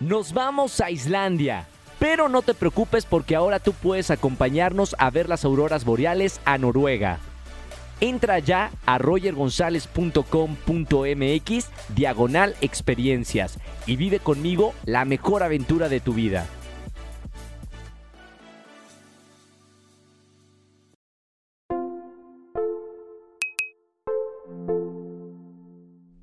Nos vamos a Islandia. Pero no te preocupes porque ahora tú puedes acompañarnos a ver las auroras boreales a Noruega. Entra ya a rogergonzalez.com.mx diagonal experiencias y vive conmigo la mejor aventura de tu vida.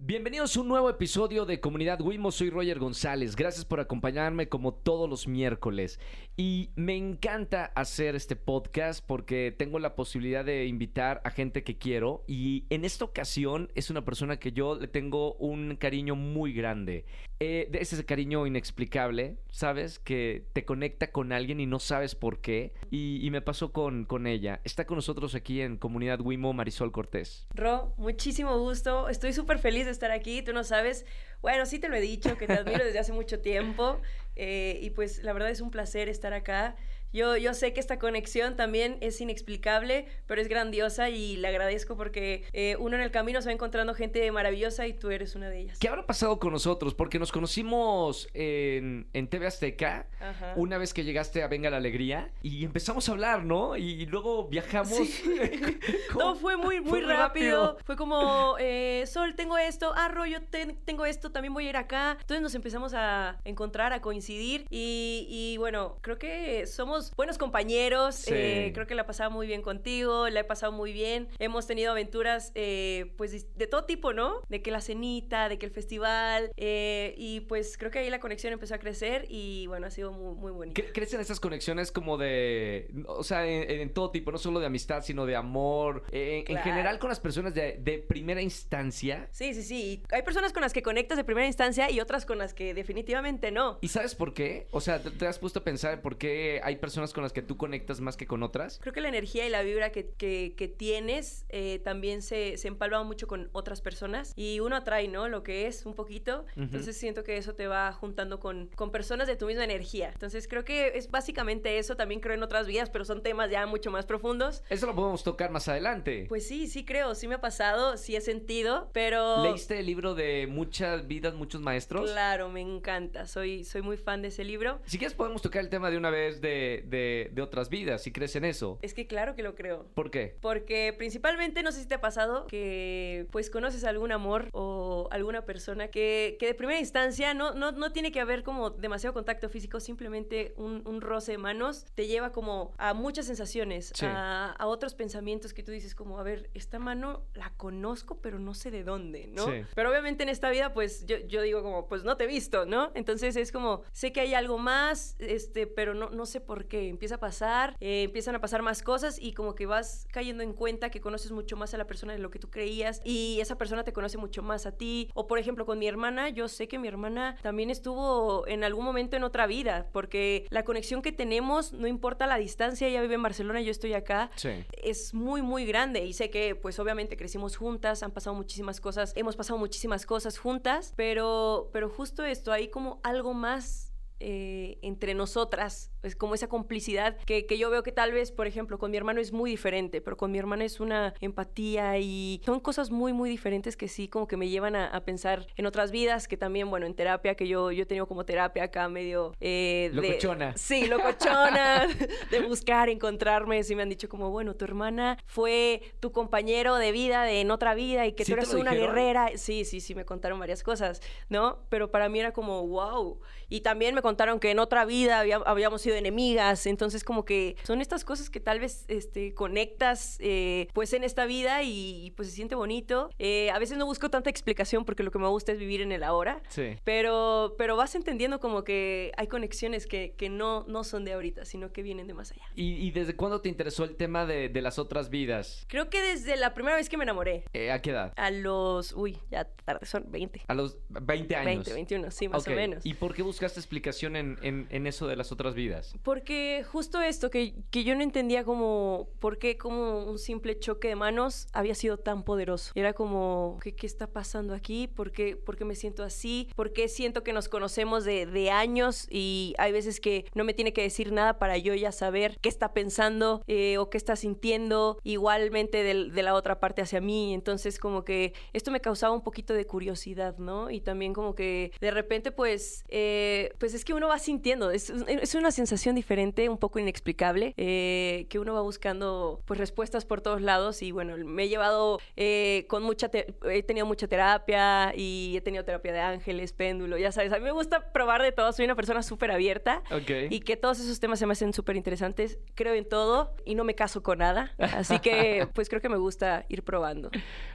Bienvenidos a un nuevo episodio de Comunidad Wimo, soy Roger González, gracias por acompañarme como todos los miércoles y me encanta hacer este podcast porque tengo la posibilidad de invitar a gente que quiero y en esta ocasión es una persona que yo le tengo un cariño muy grande. Eh, es ese cariño inexplicable, ¿sabes? Que te conecta con alguien y no sabes por qué y, me pasó con, con ella. Está con nosotros aquí en Comunidad Wimo Marisol Cortés. Ro, muchísimo gusto, estoy súper feliz de estar aquí, tú no sabes, bueno, sí te lo he dicho, que te admiro desde hace mucho tiempo eh, y pues la verdad es un placer estar acá. Yo, yo sé que esta conexión también es inexplicable, pero es grandiosa y le agradezco porque eh, uno en el camino se va encontrando gente maravillosa y tú eres una de ellas. ¿Qué habrá pasado con nosotros? Porque nos conocimos en, en TV Azteca una vez que llegaste a Venga la Alegría y empezamos a hablar, ¿no? Y, luego viajamos. no, fue muy, muy rápido. Fue como, eh, Sol, tengo esto, ah, Rollo, tengo esto, también voy a ir acá. Entonces nos empezamos a encontrar, a coincidir y, y bueno, creo que somos buenos compañeros. Eh, creo que la he pasado muy bien contigo, la he pasado muy bien. Hemos tenido aventuras, eh, pues, de todo tipo, ¿no? De que la cenita, de que el festival. Eh, y pues creo que ahí la conexión empezó a crecer y bueno, ha sido muy, muy bonito. ¿Crecen esas conexiones como de, o sea, en, todo tipo, no solo de amistad, sino de amor? En general con las personas de, de primera instancia. Sí, sí, sí. Hay personas con las que conectas de primera instancia y otras con las que definitivamente no. ¿Y sabes por qué? O sea, ¿te has puesto a pensar por qué hay personas personas con las que tú conectas más que con otras? Creo que la energía y la vibra que, que, tienes eh, también se, se empalma mucho con otras personas y uno atrae, ¿no? Lo que es un poquito. Entonces siento que eso te va juntando con, con personas de tu misma energía. Entonces creo que es básicamente eso. También creo en otras vidas, pero son temas ya mucho más profundos. Eso lo podemos tocar más adelante. Pues sí, sí creo. Sí me ha pasado, sí he sentido, pero... ¿Leíste el libro de Muchas vidas, muchos maestros? Claro, me encanta. Soy, soy muy fan de ese libro. Si quieres podemos tocar el tema de una vez de de, otras vidas, si crees en eso. Es que claro que lo creo. ¿Por qué? Porque principalmente, no sé si te ha pasado, que pues conoces algún amor o alguna persona que, que de primera instancia no, no, no, tiene que haber como demasiado contacto físico, simplemente un, un roce de manos te lleva como a muchas sensaciones, a, a, otros pensamientos que tú dices como, a ver, esta mano la conozco, pero no sé de dónde, ¿no? Pero obviamente en esta vida, pues yo, yo digo como, pues no te he visto, ¿no? Entonces es como, sé que hay algo más, este, pero no, no sé por que empieza a pasar, eh, empiezan a pasar más cosas y como que vas cayendo en cuenta que conoces mucho más a la persona de lo que tú creías y esa persona te conoce mucho más a ti. O por ejemplo con mi hermana, yo sé que mi hermana también estuvo en algún momento en otra vida, porque la conexión que tenemos, no importa la distancia, ella vive en Barcelona, yo estoy acá, es muy, muy grande y sé que pues obviamente crecimos juntas, han pasado muchísimas cosas, hemos pasado muchísimas cosas juntas, pero, pero justo esto, hay como algo más eh, entre nosotras, es como esa complicidad que, que, yo veo que tal vez, por ejemplo, con mi hermano es muy diferente, pero con mi hermana es una empatía y son cosas muy, muy diferentes que sí como que me llevan a, pensar en otras vidas, que también, bueno, en terapia, que yo, yo he tenido como terapia acá medio... Eh, locochona. sí, locochona, de buscar, encontrarme, sí me han dicho como, bueno, tu hermana fue tu compañero de vida de en otra vida y que tú eres una guerrera. Sí, sí, sí, me contaron varias cosas, ¿no? Pero para mí era como, wow. Y también me contaron que en otra vida habíamos sido enemigas, entonces como que son estas cosas que tal vez este, conectas eh, pues en esta vida y, pues se siente bonito. Eh, a veces no busco tanta explicación porque lo que me gusta es vivir en el ahora, sí. pero, pero vas entendiendo como que hay conexiones que, que no, no son de ahorita, sino que vienen de más allá. ¿Y, desde cuándo te interesó el tema de, de, las otras vidas? Creo que desde la primera vez que me enamoré. Eh, ¿A qué edad? A los, uy, ya tarde, son 20. A los 20 años. 20, 21, sí, más o menos. ¿Y por qué buscaste explicación en, en, en, eso de las otras vidas? Porque justo esto, que, que yo no entendía como por qué como un simple choque de manos había sido tan poderoso. Era como, ¿qué, qué está pasando aquí? ¿Por qué, ¿Por qué me siento así? ¿Por qué siento que nos conocemos de, de años y hay veces que no me tiene que decir nada para yo ya saber qué está pensando eh, o qué está sintiendo? Igualmente de, de la otra parte hacia mí. Entonces como que esto me causaba un poquito de curiosidad, ¿no? Y también como que de repente pues, eh, pues es que uno va sintiendo, es, es, una sensación diferente, un poco inexplicable, eh, que uno va buscando pues respuestas por todos lados y bueno, me he llevado eh, con mucha, he tenido mucha terapia y he tenido terapia de ángeles, péndulo, ya sabes, a mí me gusta probar de todo, soy una persona súper abierta y que todos esos temas se me hacen súper interesantes, creo en todo y no me caso con nada, así que pues creo que me gusta ir probando.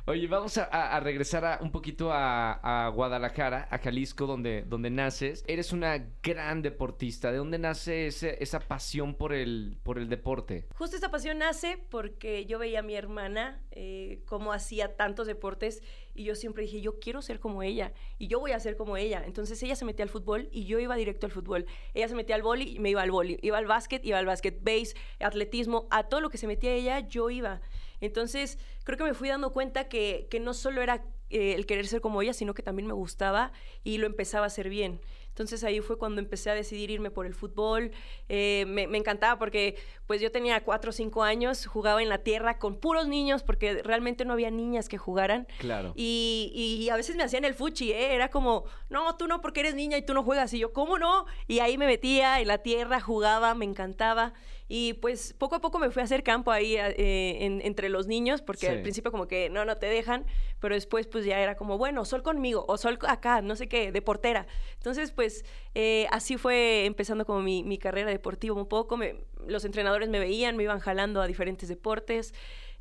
Oye, vamos a, regresar a, un poquito a, Guadalajara, a Jalisco, donde, donde naces. Eres una gran deportista. ¿De dónde nace esa pasión por el, por el deporte? Justo esta pasión nace porque yo veía a mi hermana eh, cómo hacía tantos deportes y yo siempre dije, yo quiero ser como ella y yo voy a ser como ella. Entonces ella se metía al fútbol y yo iba directo al fútbol. Ella se metía al boli y me iba al boli. Iba al básquet, iba al básquet, base, atletismo, a todo lo que se metía ella, yo iba. Entonces, creo que me fui dando cuenta que, que no solo era eh, el querer ser como ella, sino que también me gustaba y lo empezaba a hacer bien. Entonces ahí fue cuando empecé a decidir irme por el fútbol. Eh, me, encantaba porque pues yo tenía cuatro o cinco años, jugaba en la tierra con puros niños porque realmente no había niñas que jugaran. Claro. Y, y a veces me hacían el fuchi, ¿eh? Era como, no, tú no porque eres niña y tú no juegas. Y yo, ¿cómo no? Y ahí me metía en la tierra, jugaba, me encantaba. Y pues poco a poco me fui a hacer campo ahí eh, entre los niños, porque al principio como que no, no te dejan, pero después pues ya era como, bueno, sol conmigo o sol acá, no sé qué, de portera. Entonces pues eh, así fue empezando como mi, mi, carrera deportiva un poco. los entrenadores me veían, me iban jalando a diferentes deportes.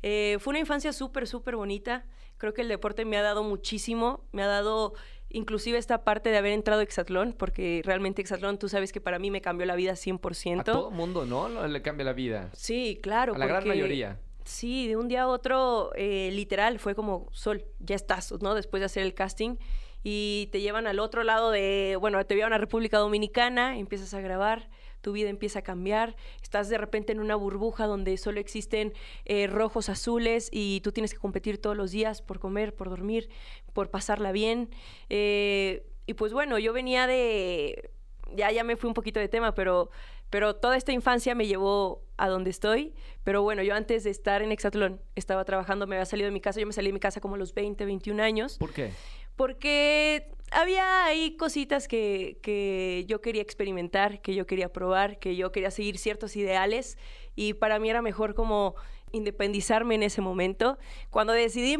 Eh, fue una infancia súper, súper bonita. Creo que el deporte me ha dado muchísimo, me ha dado inclusive esta parte de haber entrado a Exatlón, porque realmente Exatlón tú sabes que para mí me cambió la vida 100%. A todo mundo, ¿no? Le cambia la vida. Sí, claro. A la gran mayoría. Sí, de un día a otro, eh, literal, fue como, Sol, ya estás, ¿no? Después de hacer el casting y te llevan al otro lado de, bueno, te llevan a República Dominicana, empiezas a grabar tu vida empieza a cambiar, estás de repente en una burbuja donde solo existen eh, rojos, azules y tú tienes que competir todos los días por comer, por dormir, por pasarla bien. Eh, y pues bueno, yo venía de, ya, ya me fui un poquito de tema, pero, pero toda esta infancia me llevó a donde estoy. Pero bueno, yo antes de estar en Exatlón estaba trabajando, me había salido de mi casa, yo me salí de mi casa como a los 20, 21 años. ¿Por qué? Porque había ahí cositas que, que, yo quería experimentar, que yo quería probar, que yo quería seguir ciertos ideales y para mí era mejor como independizarme en ese momento. Cuando decidí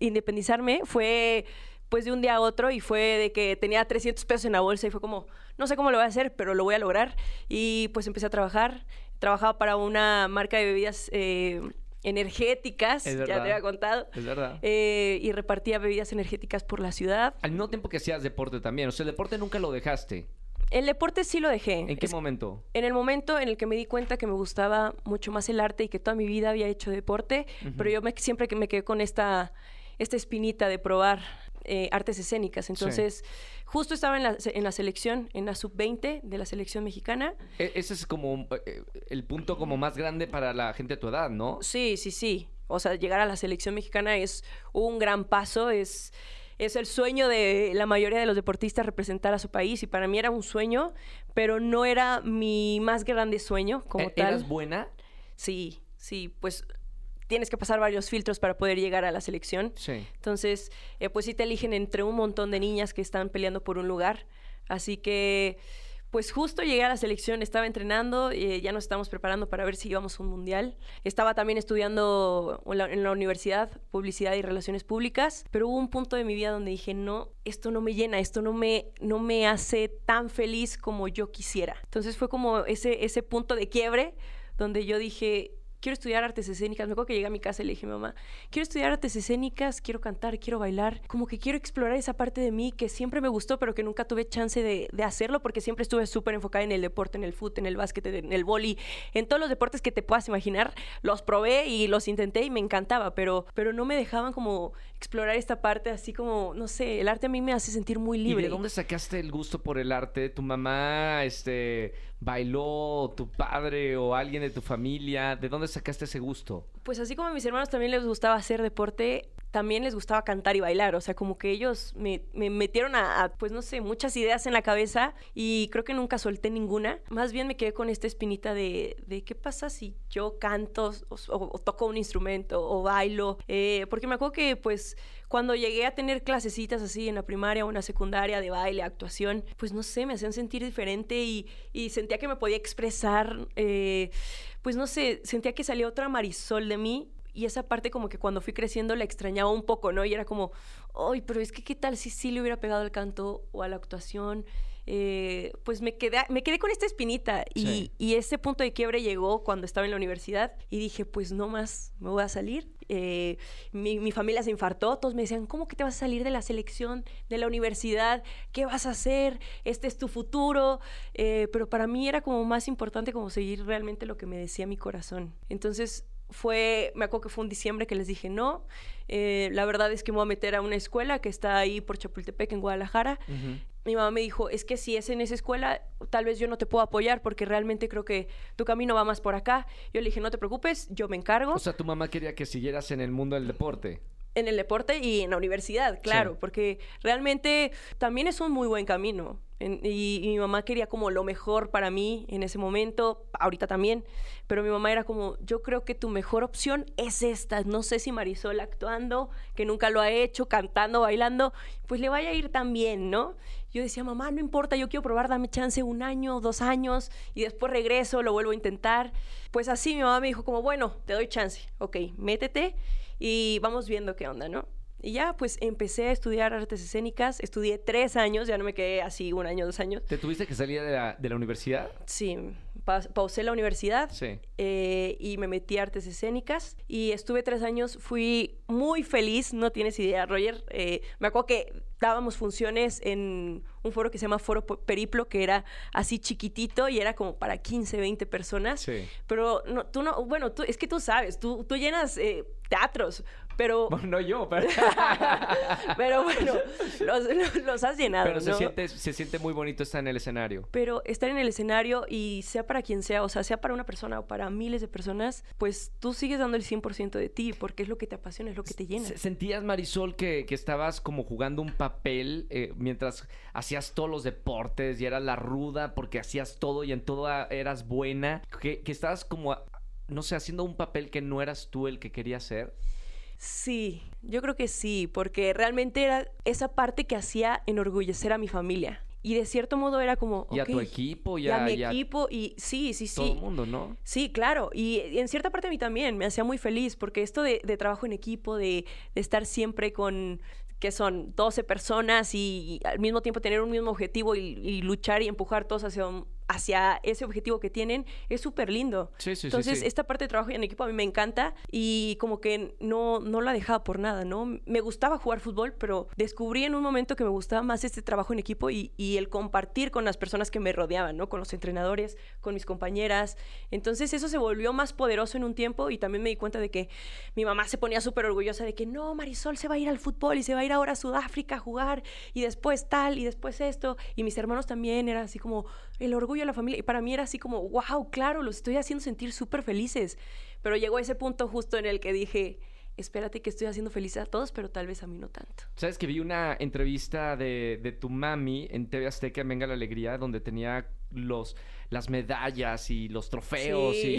independizarme fue pues de un día a otro y fue de que tenía 300 pesos en la bolsa y fue como, no sé cómo lo voy a hacer, pero lo voy a lograr. Y pues empecé a trabajar. Trabajaba para una marca de bebidas eh, energéticas, ya te había contado. Es verdad. Eh, y repartía bebidas energéticas por la ciudad. Al mismo tiempo que hacías deporte también. O sea, el deporte nunca lo dejaste. El deporte sí lo dejé. ¿En qué momento? En el momento en el que me di cuenta que me gustaba mucho más el arte y que toda mi vida había hecho deporte, pero yo me, siempre que me quedé con esta, esta espinita de probar eh, artes escénicas. Entonces, justo estaba en la, en la selección, en la sub-20 de la selección mexicana. E, ese es como eh, el punto como más grande para la gente de tu edad, ¿no? Sí, sí, sí. O sea, llegar a la selección mexicana es un gran paso, es es el sueño de la mayoría de los deportistas representar a su país y para mí era un sueño, pero no era mi más grande sueño como ¿E-, tal. ¿Eras buena? Sí, sí, pues tienes que pasar varios filtros para poder llegar a la selección. Sí. Entonces, eh, pues sí te eligen entre un montón de niñas que están peleando por un lugar. Así que, Pues justo llegué a la selección, estaba entrenando, eh, ya nos estamos preparando para ver si íbamos a un mundial. Estaba también estudiando en la, en la universidad publicidad y relaciones públicas, pero hubo un punto de mi vida donde dije, no, esto no me llena, esto no me, no me hace tan feliz como yo quisiera. Entonces fue como ese, ese punto de quiebre donde yo dije, quiero estudiar artes escénicas. Me acuerdo que llegué a mi casa y le dije a mi mamá, quiero estudiar artes escénicas, quiero cantar, quiero bailar. Como que quiero explorar esa parte de mí que siempre me gustó, pero que nunca tuve chance de, de hacerlo porque siempre estuve súper enfocada en el deporte, en el fútbol, en el básquet, en el boli, en todos los deportes que te puedas imaginar. Los probé y los intenté y me encantaba, pero, pero no me dejaban como explorar esta parte así como, no sé, el arte a mí me hace sentir muy libre. ¿Y de dónde sacaste el gusto por el arte? ¿Tu mamá este, bailó, tu padre o alguien de tu familia? ¿De dónde sacaste ese gusto? Pues así como a mis hermanos también les gustaba hacer deporte, también les gustaba cantar y bailar. O sea, como que ellos me, me metieron a, pues no sé, muchas ideas en la cabeza y creo que nunca solté ninguna. Más bien me quedé con esta espinita de, de qué pasa si yo canto o toco un instrumento o bailo. Eh, porque me acuerdo que pues cuando llegué a tener clasecitas así en la primaria o en la secundaria de baile, actuación, pues no sé, me hacían sentir diferente y, y sentía que me podía expresar, eh, pues no sé, sentía que salía otra Marisol de mí y esa parte como que cuando fui creciendo la extrañaba un poco, ¿no? Y era como, ay, pero es que qué tal si sí le hubiera pegado al canto o a la actuación. Eh, pues me quedé, me quedé con esta espinita y, Sí. y ese punto de quiebre llegó cuando estaba en la universidad y dije, pues no más, me voy a salir. Eh, mi, mi familia se infartó, todos me decían, ¿cómo que te vas a salir de la selección, de la universidad? ¿Qué vas a hacer? Este es tu futuro. Eh, pero para mí era como más importante como seguir realmente lo que me decía mi corazón. Entonces fue, me acuerdo que fue un diciembre que les dije no. Eh, la verdad es que me voy a meter a una escuela que está ahí por Chapultepec, en Guadalajara. Ujú. Mi mamá me dijo, es que si es en esa escuela, tal vez yo no te puedo apoyar porque realmente creo que tu camino va más por acá. Yo le dije, no te preocupes, yo me encargo O sea, tu mamá quería que siguieras en el mundo del deporte. en el deporte y en la universidad, claro, Sí. porque realmente también es un muy buen camino. Y mi mamá quería como lo mejor para mí en ese momento, ahorita también, pero mi mamá era como, yo creo que tu mejor opción es esta. No sé si Marisol actuando, que nunca lo ha hecho, cantando, bailando, pues le vaya a ir tan bien, ¿no? Yo decía, mamá, no importa, yo quiero probar, dame chance un año, dos años, y después regreso, lo vuelvo a intentar. Pues así mi mamá me dijo como, bueno, te doy chance, ok, métete y vamos viendo qué onda, ¿no? Y ya, pues empecé a estudiar artes escénicas, estudié tres años, ya no me quedé así un año, dos años. ¿Te tuviste que salir de la, de la universidad? Sí, pa- pausé la universidad Sí. eh, y me metí a artes escénicas y estuve tres años, fui muy feliz, no tienes idea, Roger. eh, me acuerdo que dábamos funciones en un foro que se llama Foro Periplo, que era así chiquitito y era como para 15, 20 personas. Sí. Pero no, tú no, bueno, tú, es que tú sabes, tú, tú llenas eh, teatros, pero, Bueno, no yo, pero, pero bueno, los, los has llenado, pero se, ¿no? siente, se siente muy bonito estar en el escenario. Pero estar en el escenario y sea para quien sea, o sea, sea para una persona o para miles de personas, pues tú sigues dando el 100% de ti porque es lo que te apasiona, es lo que te llena. Se- ¿Sentías, Marisol, que, que estabas como jugando un papel eh, mientras hacías todos los deportes y eras la ruda porque hacías todo y en todo eras buena? Que, que estabas como, no sé, haciendo un papel que no eras tú el que querías ser. Sí, yo creo que sí, porque realmente era esa parte que hacía enorgullecer a mi familia. Y de cierto modo era como... Y a tu equipo, y y a a, mi y a equipo, y sí, sí, todo sí. el mundo, ¿no? Sí, claro. Y, y en cierta parte a mí también me hacía muy feliz, porque esto de, de trabajo en equipo, de, de estar siempre con que son 12 personas y, al mismo tiempo tener un mismo objetivo y, y luchar y empujar todos hacia, un- hacia ese objetivo que tienen, es súper lindo. Sí, sí, sí, Entonces, sí. esta parte de trabajo en equipo a mí me encanta y como que no, no la dejaba por nada, ¿no? Me gustaba jugar fútbol, pero descubrí en un momento que me gustaba más este trabajo en equipo y, y el compartir con las personas que me rodeaban, ¿no? Con los entrenadores, con mis compañeras. Entonces, eso se volvió más poderoso en un tiempo y también me di cuenta de que mi mamá se ponía súper orgullosa de que no, Marisol se va a ir al fútbol y se va a ir ahora a Sudáfrica a jugar y después tal y después esto. Y mis hermanos también era así como el orgullo de la familia. Y para mí era así como, wow, claro, los estoy haciendo sentir súper felices. Pero llegó ese punto justo en el que dije, espérate que estoy haciendo felices a todos, pero tal vez a mí no tanto. ¿Sabes que vi una entrevista de, de tu mami en TV Azteca en Venga la Alegría donde tenía los, las medallas y los trofeos Sí.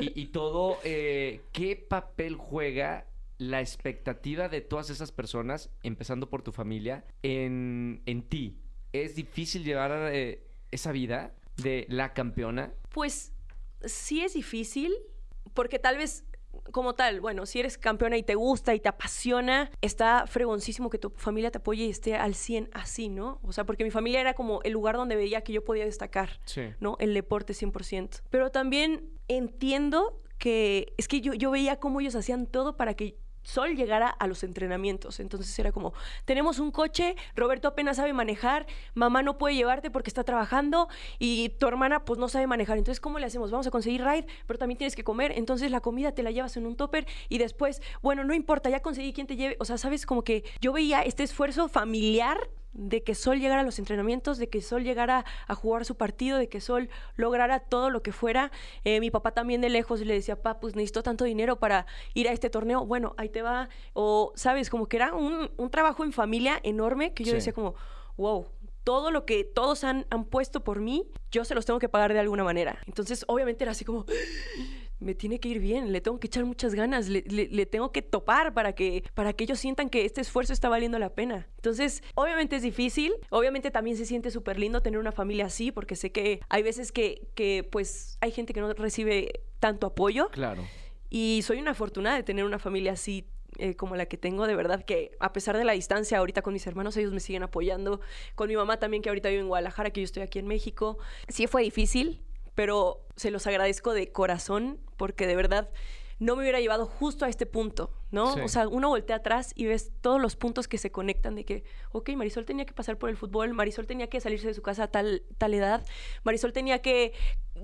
y, y- y todo? eh, ¿Qué papel juega la expectativa de todas esas personas, empezando por tu familia, en, en ti? ¿Es difícil llevar eh, esa vida de la campeona? Pues sí es difícil, porque tal vez como tal, bueno, si eres campeona y te gusta y te apasiona, está fregoncísimo que tu familia te apoye y esté al 100 así, ¿no? O sea, porque mi familia era como el lugar donde veía que yo podía destacar, ¿no? El deporte 100%. Pero también entiendo que es que yo, yo veía cómo ellos hacían todo para que Sol llegara a los entrenamientos. Entonces era como, tenemos un coche, Roberto apenas sabe manejar, mamá no puede llevarte porque está trabajando y tu hermana pues no sabe manejar. Entonces, ¿cómo le hacemos? Vamos a conseguir ride, pero también tienes que comer. Entonces la comida te la llevas en un topper y después, bueno, no importa, ya conseguí quien te lleve. O sea, sabes como que yo veía este esfuerzo familiar de que Sol llegara a los entrenamientos, de que Sol llegara a jugar su partido, de que Sol lograra todo lo que fuera. Eh, mi papá también de lejos le decía, papá, pues necesito tanto dinero para ir a este torneo. Bueno, ahí te va. O, sabes, como que era un, trabajo en familia enorme que yo decía como, wow, todo lo que todos han, han puesto por mí, yo se los tengo que pagar de alguna manera. Entonces, obviamente era así como me tiene que ir bien, le tengo que echar muchas ganas, le, tengo que topar para que, para que ellos sientan que este esfuerzo está valiendo la pena. Entonces, obviamente es difícil, obviamente también se siente súper lindo tener una familia así, porque sé que hay veces que, que, pues, hay gente que no recibe tanto apoyo. Claro. Y soy una afortunada de tener una familia así eh, como la que tengo, de verdad que a pesar de la distancia ahorita con mis hermanos, ellos me siguen apoyando, con mi mamá también que ahorita vive en Guadalajara, que yo estoy aquí en México. Sí fue difícil, pero se los agradezco de corazón porque de verdad no me hubiera llevado justo a este punto, ¿no? O sea, uno voltea atrás y ves todos los puntos que se conectan de que, ok, Marisol tenía que pasar por el fútbol, Marisol tenía que salirse de su casa a tal, tal edad, Marisol tenía que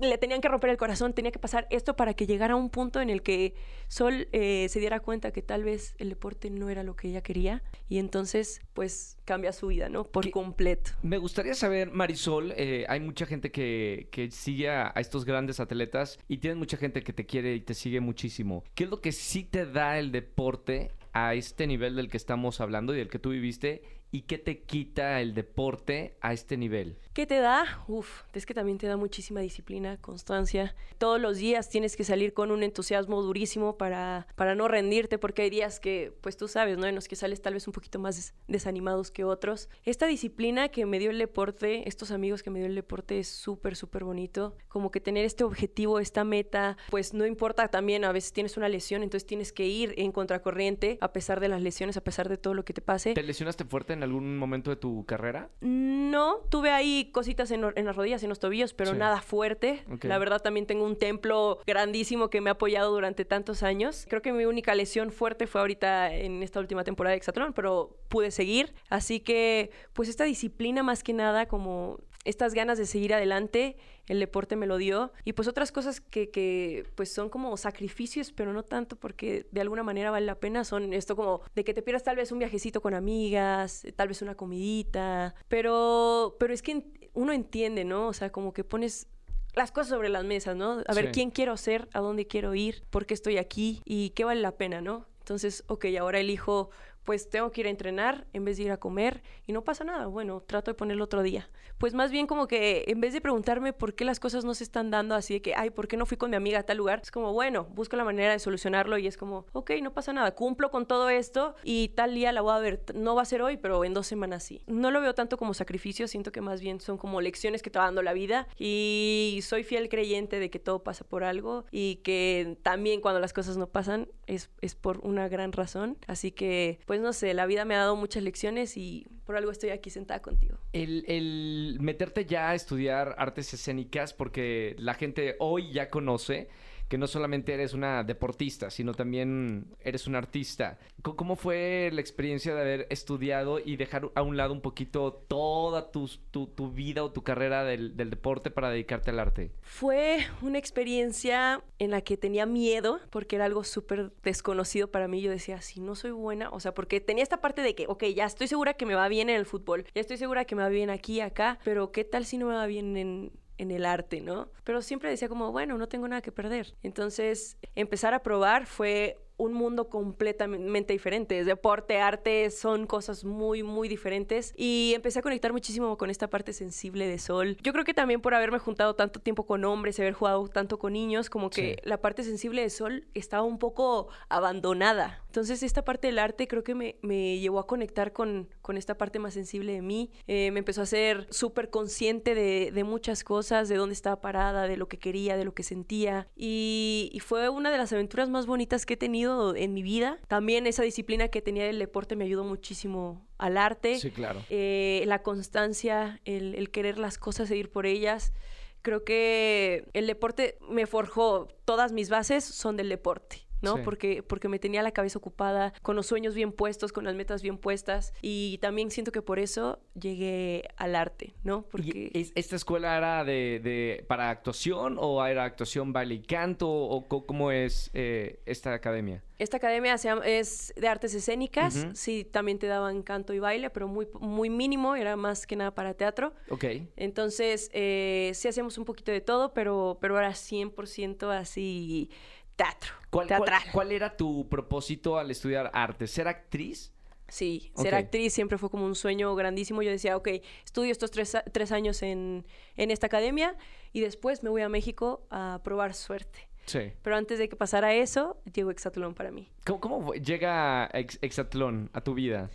le tenían que romper el corazón, tenía que pasar esto para que llegara a un punto en el que Sol eh, se diera cuenta que tal vez el deporte no era lo que ella quería y entonces pues cambia su vida, ¿no? Por completo. Me gustaría saber, Marisol, eh, hay mucha gente que, que sigue a, estos grandes atletas y tienes mucha gente que te quiere y te sigue muchísimo. ¿Qué es lo que sí te da el deporte a este nivel del que estamos hablando y del que tú viviste ¿Y qué te quita el deporte a este nivel? ¿Qué te da? Uf, es que también te da muchísima disciplina, constancia. Todos los días tienes que salir con un entusiasmo durísimo para, para no rendirte, porque hay días que, pues tú sabes, ¿no? En los que sales tal vez un poquito más desanimados que otros. Esta disciplina que me dio el deporte, estos amigos que me dio el deporte es súper, súper bonito. Como que tener este objetivo, esta meta, pues no importa también, a veces tienes una lesión, entonces tienes que ir en contracorriente a pesar de las lesiones, a pesar de todo lo que te pase. ¿Te lesionaste fuerte en algún momento de tu carrera? No, tuve ahí cositas en, las rodillas en los tobillos, pero nada fuerte. La verdad también tengo un templo grandísimo que me ha apoyado durante tantos años. Creo que mi única lesión fuerte fue ahorita en esta última temporada de Exatlón, pero pude seguir. Así que, pues esta disciplina más que nada, como estas ganas de seguir adelante el deporte me lo dio. Y pues otras cosas que, que, pues son como sacrificios, pero no tanto porque de alguna manera vale la pena, son esto como de que te pierdas tal vez un viajecito con amigas, tal vez una comidita, pero, pero es que uno entiende, ¿no? O sea, como que pones las cosas sobre las mesas, ¿no? A ver quién quiero ser, a dónde quiero ir, por qué estoy aquí y qué vale la pena, ¿no? Entonces, ok, ahora elijo pues tengo que ir a entrenar en vez de ir a comer y no pasa nada, bueno, trato de ponerlo otro día. Pues más bien como que en vez de preguntarme por qué las cosas no se están dando así de que, ay, ¿por qué no fui con mi amiga a tal lugar? Es como, bueno, busco la manera de solucionarlo y es como, ok, no pasa nada, cumplo con todo esto y tal día la voy a ver, no va a ser hoy, pero en dos semanas sí. No lo veo tanto como sacrificio, siento que más bien son como lecciones que te dando la vida y soy fiel creyente de que todo pasa por algo y que también cuando las cosas no pasan es, es por una gran razón. Así que, pues no sé, la vida me ha dado muchas lecciones y por algo estoy aquí sentada contigo. El, el meterte ya a estudiar artes escénicas, porque la gente hoy ya conoce que no solamente eres una deportista, sino también eres un artista. ¿Cómo fue la experiencia de haber estudiado y dejar a un lado un poquito toda tu, tu, vida o tu carrera del, del, deporte para dedicarte al arte? Fue una experiencia en la que tenía miedo porque era algo súper desconocido para mí. Yo decía, si no soy buena, o sea, porque tenía esta parte de que, ok, ya estoy segura que me va bien en el fútbol, ya estoy segura que me va bien aquí, acá, pero ¿qué tal si no me va bien en en el arte, ¿no? Pero siempre decía como, bueno, no tengo nada que perder. Entonces, empezar a probar fue un mundo completamente diferente. Deporte, arte, son cosas muy, muy diferentes. Y empecé a conectar muchísimo con esta parte sensible de Sol. Yo creo que también por haberme juntado tanto tiempo con hombres, haber jugado tanto con niños, como que la parte sensible de Sol estaba un poco abandonada. Entonces esta parte del arte creo que me, me llevó a conectar con, con, esta parte más sensible de mí. Eh, me empezó a ser súper consciente de, de, muchas cosas, de dónde estaba parada, de lo que quería, de lo que sentía. Y, y fue una de las aventuras más bonitas que he tenido en mi vida. También esa disciplina que tenía del deporte me ayudó muchísimo al arte. Sí, claro. Eh, la constancia, el, el querer las cosas e ir por ellas. Creo que el deporte me forjó, todas mis bases son del deporte. ¿No? Porque, porque me tenía la cabeza ocupada, con los sueños bien puestos, con las metas bien puestas. Y también siento que por eso llegué al arte, ¿no? Porque... ¿Esta escuela era de, de, para actuación o era actuación, baile y canto? ¿O cómo es eh, esta academia? Esta academia es de artes escénicas, sí, también te daban canto y baile, pero muy, muy mínimo, era más que nada para teatro. Ok. Entonces, eh, sí hacíamos un poquito de todo, pero, pero era 100% así teatro. ¿Cuál, cuál, era tu propósito al estudiar arte? ¿Ser actriz? Sí, ser actriz siempre fue como un sueño grandísimo. Yo decía, ok, estudio estos tres, tres años en, en, esta academia y después me voy a México a probar suerte. Sí. Pero antes de que pasara eso, llegó Exatlón para mí. ¿Cómo, cómo llega Exatlón a tu vida?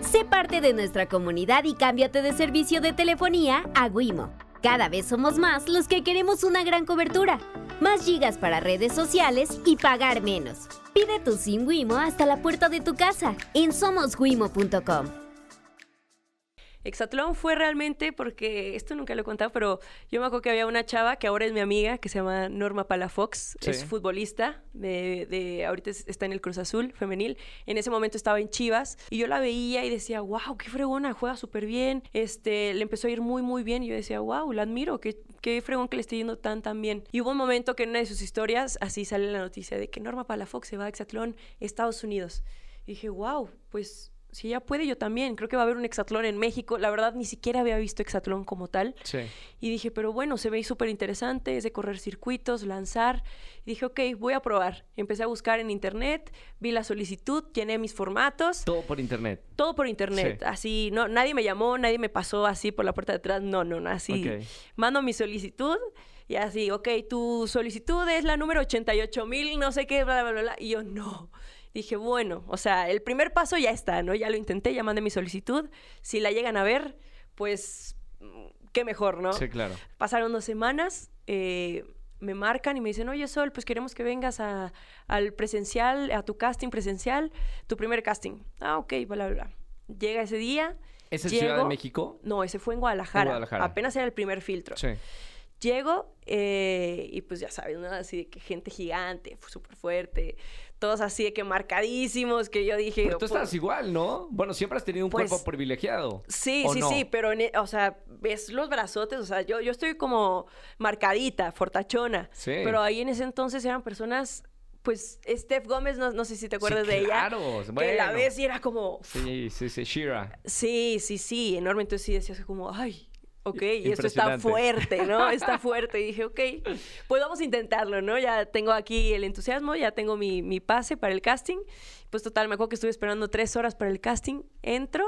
Sé parte de nuestra comunidad y cámbiate de servicio de telefonía a Wimo. Cada vez somos más los que queremos una gran cobertura más gigas para redes sociales y pagar menos. Pide tu SIM Wimo hasta la puerta de tu casa en somoswimo.com. Exatlón fue realmente porque, esto nunca lo he contado, pero yo me acuerdo que había una chava que ahora es mi amiga, que se llama Norma Palafox, es futbolista, de, de, ahorita está en el Cruz Azul femenil, en ese momento estaba en Chivas, y yo la veía y decía, wow, qué fregona, juega súper bien, este, le empezó a ir muy, muy bien, y yo decía, wow, la admiro, qué, qué fregón que le esté yendo tan, tan bien. Y hubo un momento que en una de sus historias, así sale la noticia de que Norma Palafox se va a Exatlón, Estados Unidos. Y dije, wow, pues si ella puede, yo también. Creo que va a haber un hexatlón en México. La verdad, ni siquiera había visto hexatlón como tal. Sí. Y dije, pero bueno, se ve súper interesante, es de correr circuitos, lanzar. Y dije, ok, voy a probar. Empecé a buscar en internet, vi la solicitud, llené mis formatos. Todo por internet. Todo por internet. Así, no, nadie me llamó, nadie me pasó así por la puerta de atrás. No, no, no, así. Mando mi solicitud. Y así, ok, tu solicitud es la número 88 mil, no sé qué, bla, bla, bla, bla. Y yo, no dije, bueno, o sea, el primer paso ya está, ¿no? Ya lo intenté, ya mandé mi solicitud. Si la llegan a ver, pues qué mejor, ¿no? Sí, claro. Pasaron dos semanas, eh, me marcan y me dicen, oye Sol, pues queremos que vengas a, al presencial, a tu casting presencial, tu primer casting. Ah, ok, bla, bla, bla. Llega ese día. ¿Es en Ciudad de México? No, ese fue en Guadalajara. En Guadalajara. Apenas era el primer filtro. Sí. Llego eh, y pues ya sabes, ¿no? Así de que gente gigante, súper fuerte, todos así de que marcadísimos, que yo dije... Pero tú estás igual, ¿no? Bueno, siempre has tenido un cuerpo pues, privilegiado. Sí, sí, sí, pero, e, o sea, ves los brazotes, o sea, yo, yo estoy como marcadita, fortachona. Sí. Pero ahí en ese entonces eran personas pues Steph Gómez, no, no sé si te acuerdas de ella. Claro, bueno. Que la ves y era como. Sí, sí, sí, Shira. Sí, sí, sí, enorme. Entonces sí decías como, ay, ok, y esto está fuerte, ¿no? Está fuerte. Y dije, ok, pues vamos a intentarlo, ¿no? Ya tengo aquí el entusiasmo, ya tengo mi, mi pase para el casting. Pues total, me acuerdo que estuve esperando tres horas para el casting. Entro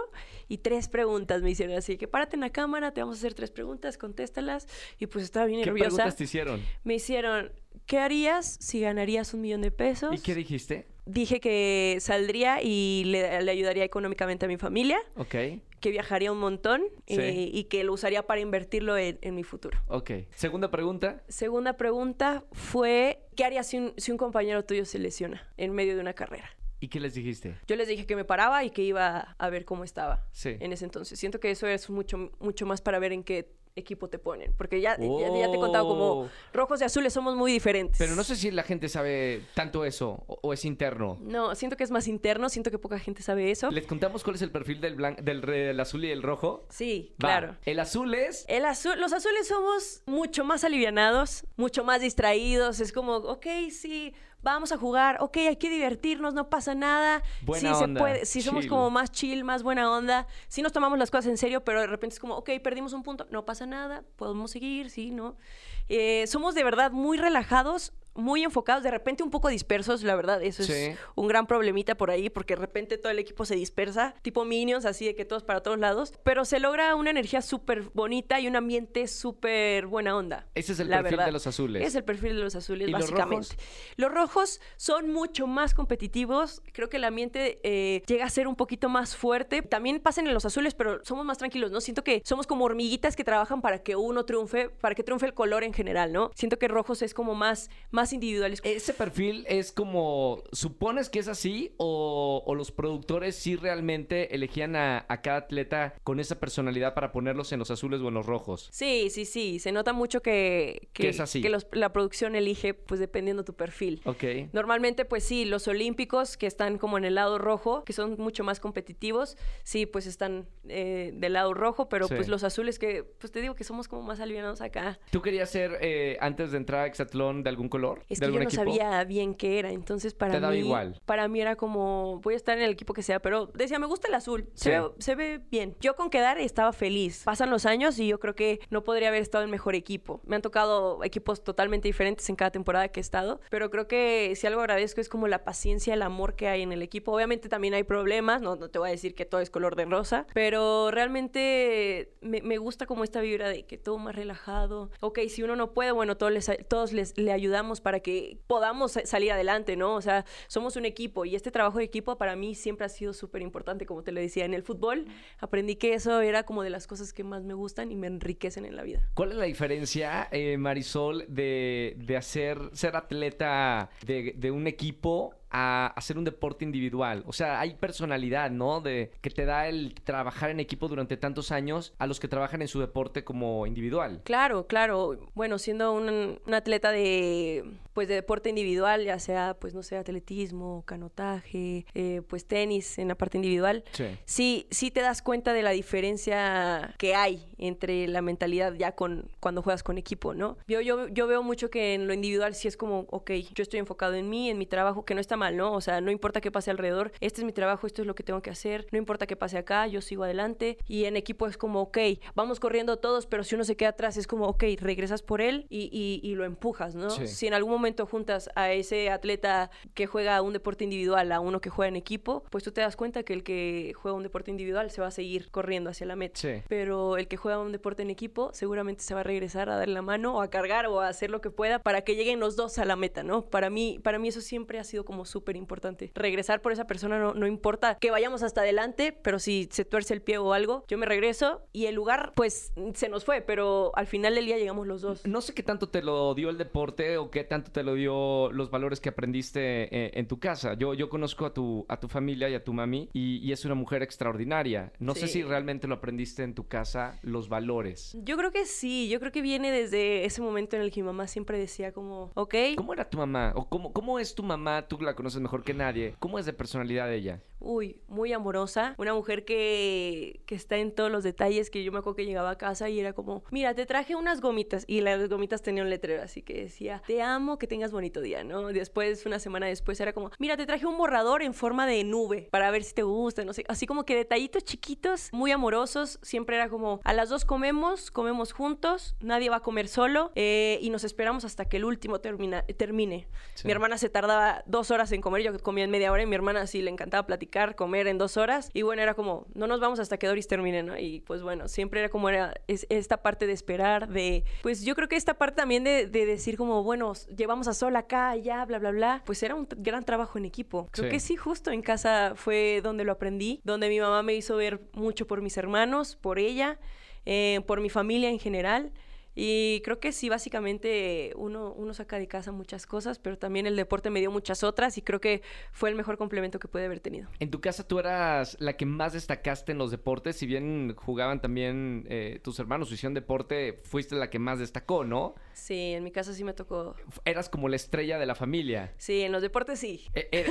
y tres preguntas me hicieron así, que párate en la cámara, te vamos a hacer tres preguntas, contéstalas. Y pues estaba bien nerviosa. ¿Qué preguntas te hicieron? Me hicieron, ¿qué harías si ganarías un millón de pesos? ¿Y qué dijiste? Dije que saldría y le, le ayudaría económicamente a mi familia. Ok que viajaría un montón eh, y que lo usaría para invertirlo en, mi futuro. Ok. Segunda pregunta. Segunda pregunta fue, ¿qué harías si un, si un compañero tuyo se lesiona en medio de una carrera? ¿Y qué les dijiste? Yo les dije que me paraba y que iba a ver cómo estaba sí. en ese entonces. Siento que eso es mucho, mucho más para ver en qué equipo te ponen. Porque ya, ya, te he contado como oh. rojos y azules somos muy diferentes. Pero no sé si la gente sabe tanto eso o, es interno. No, siento que es más interno, siento que poca gente sabe eso. ¿Les contamos cuál es el perfil del, del, azul y el rojo? Sí, claro. El azul es... El azul, los azules somos mucho más alivianados, mucho más distraídos. Es como, ok, sí, vamos a jugar, ok, hay que divertirnos, no pasa nada. Buena sí, onda, se puede, sí somos como más chill, más buena onda, sí nos tomamos las cosas en serio, pero de repente es como, ok, perdimos un punto, no pasa nada, podemos seguir, sí, ¿no? Eh, somos de verdad muy relajados, muy enfocados, de repente un poco dispersos, la verdad, eso Sí. es un gran problemita por ahí, porque de repente todo el equipo se dispersa, tipo Minions, así de que todos para todos lados, pero se logra una energía súper bonita y un ambiente súper buena onda. Ese es el perfil verdad. de los azules. Es el perfil de los azules, ¿Y los básicamente. rojos? Los rojos son mucho más competitivos. Creo que el ambiente eh, llega a ser un poquito más fuerte. También pasan en los azules, pero somos más tranquilos, ¿no? Siento que somos como hormiguitas que trabajan para que uno triunfe, para que triunfe el color en general, ¿no? Siento que rojos es como más, más individuales. Ese perfil es como, ¿supones que es así o, o los productores sí realmente elegían a, a cada atleta con esa personalidad para ponerlos en los azules o en los rojos? Sí, sí, sí. Se nota mucho que, Que es así. que los- la producción elige, pues dependiendo tu perfil. Ok. Normalmente, pues sí, los olímpicos que están como en el lado rojo, que son mucho más competitivos, sí, pues están eh, del lado rojo, pero Sí. pues los azules que, pues te digo que somos como más alivianados acá. ¿Tú querías ser, eh, antes de entrar a Exatlón, de algún color? Es ¿De que yo no equipo? sabía bien qué era, entonces para Te daba mí, igual. para mí era como, voy a estar en el equipo que sea, pero decía, me gusta el azul, se, ve, se ve bien. Yo con quedar estaba feliz. Pasan los años y yo creo que no podría haber estado en mejor equipo. Me han tocado equipos totalmente diferentes en cada temporada que he estado, pero creo que si algo agradezco es como la paciencia, el amor que hay en el equipo. Obviamente también hay problemas, no, no te voy a decir que todo es color de rosa, pero realmente me, me gusta como esta vibra de que todo más relajado. Ok, si uno no puede, bueno, todos, les, todos les, le ayudamos para que podamos sa- salir adelante, ¿no? O sea, somos un equipo y este trabajo de equipo para mí siempre ha sido súper importante, como te lo decía. En el fútbol aprendí que eso era como de las cosas que más me gustan y me enriquecen en la vida. ¿Cuál es la diferencia, eh, Marisol, de, de hacer ser atleta de un equipo a hacer un deporte individual? O sea, hay personalidad, ¿no? De que te da el trabajar en equipo durante tantos años a los que trabajan en su deporte como individual. Claro, claro. Bueno, siendo un, un atleta de pues de deporte individual, ya sea pues no sé, atletismo, canotaje, eh, pues tenis en la parte individual, Sí. sí, sí te das cuenta de la diferencia que hay entre la mentalidad ya con cuando juegas con equipo, ¿no? Yo, yo, yo veo mucho que en lo individual sí es como, ok, yo estoy enfocado en mí, en mi trabajo, que no está mal, ¿no? O sea, no importa qué pase alrededor, este es mi trabajo, esto es lo que tengo que hacer, no importa qué pase acá, yo sigo adelante. Y en equipo es como, ok, vamos corriendo todos, pero si uno se queda atrás es como, ok, regresas por él y, y- y lo empujas, ¿no? Sí. Si en algún momento juntas a ese atleta que juega un deporte individual a uno que juega en equipo, pues tú te das cuenta que el que juega un deporte individual se va a seguir corriendo hacia la meta. Sí. Pero el que juega un deporte en equipo seguramente se va a regresar a darle la mano o a cargar o a hacer lo que pueda para que lleguen los dos a la meta, ¿no? Para mí, para mí eso siempre ha sido como súper importante. Regresar por esa persona no, no importa que vayamos hasta adelante, pero si se tuerce el pie o algo, yo me regreso y el lugar pues se nos fue, pero al final del día llegamos los dos. No sé qué tanto te lo dio el deporte o qué tanto te lo dio los valores que aprendiste eh, en tu casa. Yo, yo conozco a tu, a tu familia y a tu mami y, y es una mujer extraordinaria. No sé si realmente lo aprendiste en tu casa, los valores. Yo creo que sí, yo creo que viene desde ese momento en el que mi mamá siempre decía como, ok, ¿Cómo era tu mamá? ¿O cómo, cómo es tu mamá? Tú la conoces mejor que nadie. ¿Cómo es de personalidad ella? uy, muy amorosa, una mujer que, que está en todos los detalles, que yo me acuerdo que llegaba a casa y era como, mira, te traje unas gomitas y las gomitas tenían un letrero, así que decía, te amo, que tengas bonito día, ¿no? Después, una semana después, era como, mira, te traje un borrador en forma de nube para ver si te gusta, no sé, así como que detallitos chiquitos, muy amorosos, siempre era como, a las dos comemos, comemos juntos, nadie va a comer solo eh, y nos esperamos hasta que el último termina, termine. Sí. Mi hermana se tardaba dos horas en comer, yo comía en media hora y mi hermana sí le encantaba platicar, comer en dos horas. Y bueno, era como, no nos vamos hasta que Doris termine, ¿no? Y pues bueno, siempre era como era es- esta parte de esperar, de, pues yo creo que esta parte también de, de decir como, bueno, s- llevamos a Sol acá, ya, bla, bla, bla, pues era un gran trabajo en equipo. Creo Sí. que sí, justo en casa fue donde lo aprendí, donde mi mamá me hizo ver mucho por mis hermanos, por ella, eh, por mi familia en general. Y creo que sí, básicamente uno, uno saca de casa muchas cosas, pero también el deporte me dio muchas otras y creo que fue el mejor complemento que pude haber tenido. En tu casa tú eras la que más destacaste en los deportes, si bien jugaban también eh, tus hermanos, hicieron deporte, fuiste la que más destacó, ¿no? Sí, en mi casa sí me tocó. Eras como la estrella de la familia. Sí, en los deportes sí. E- e-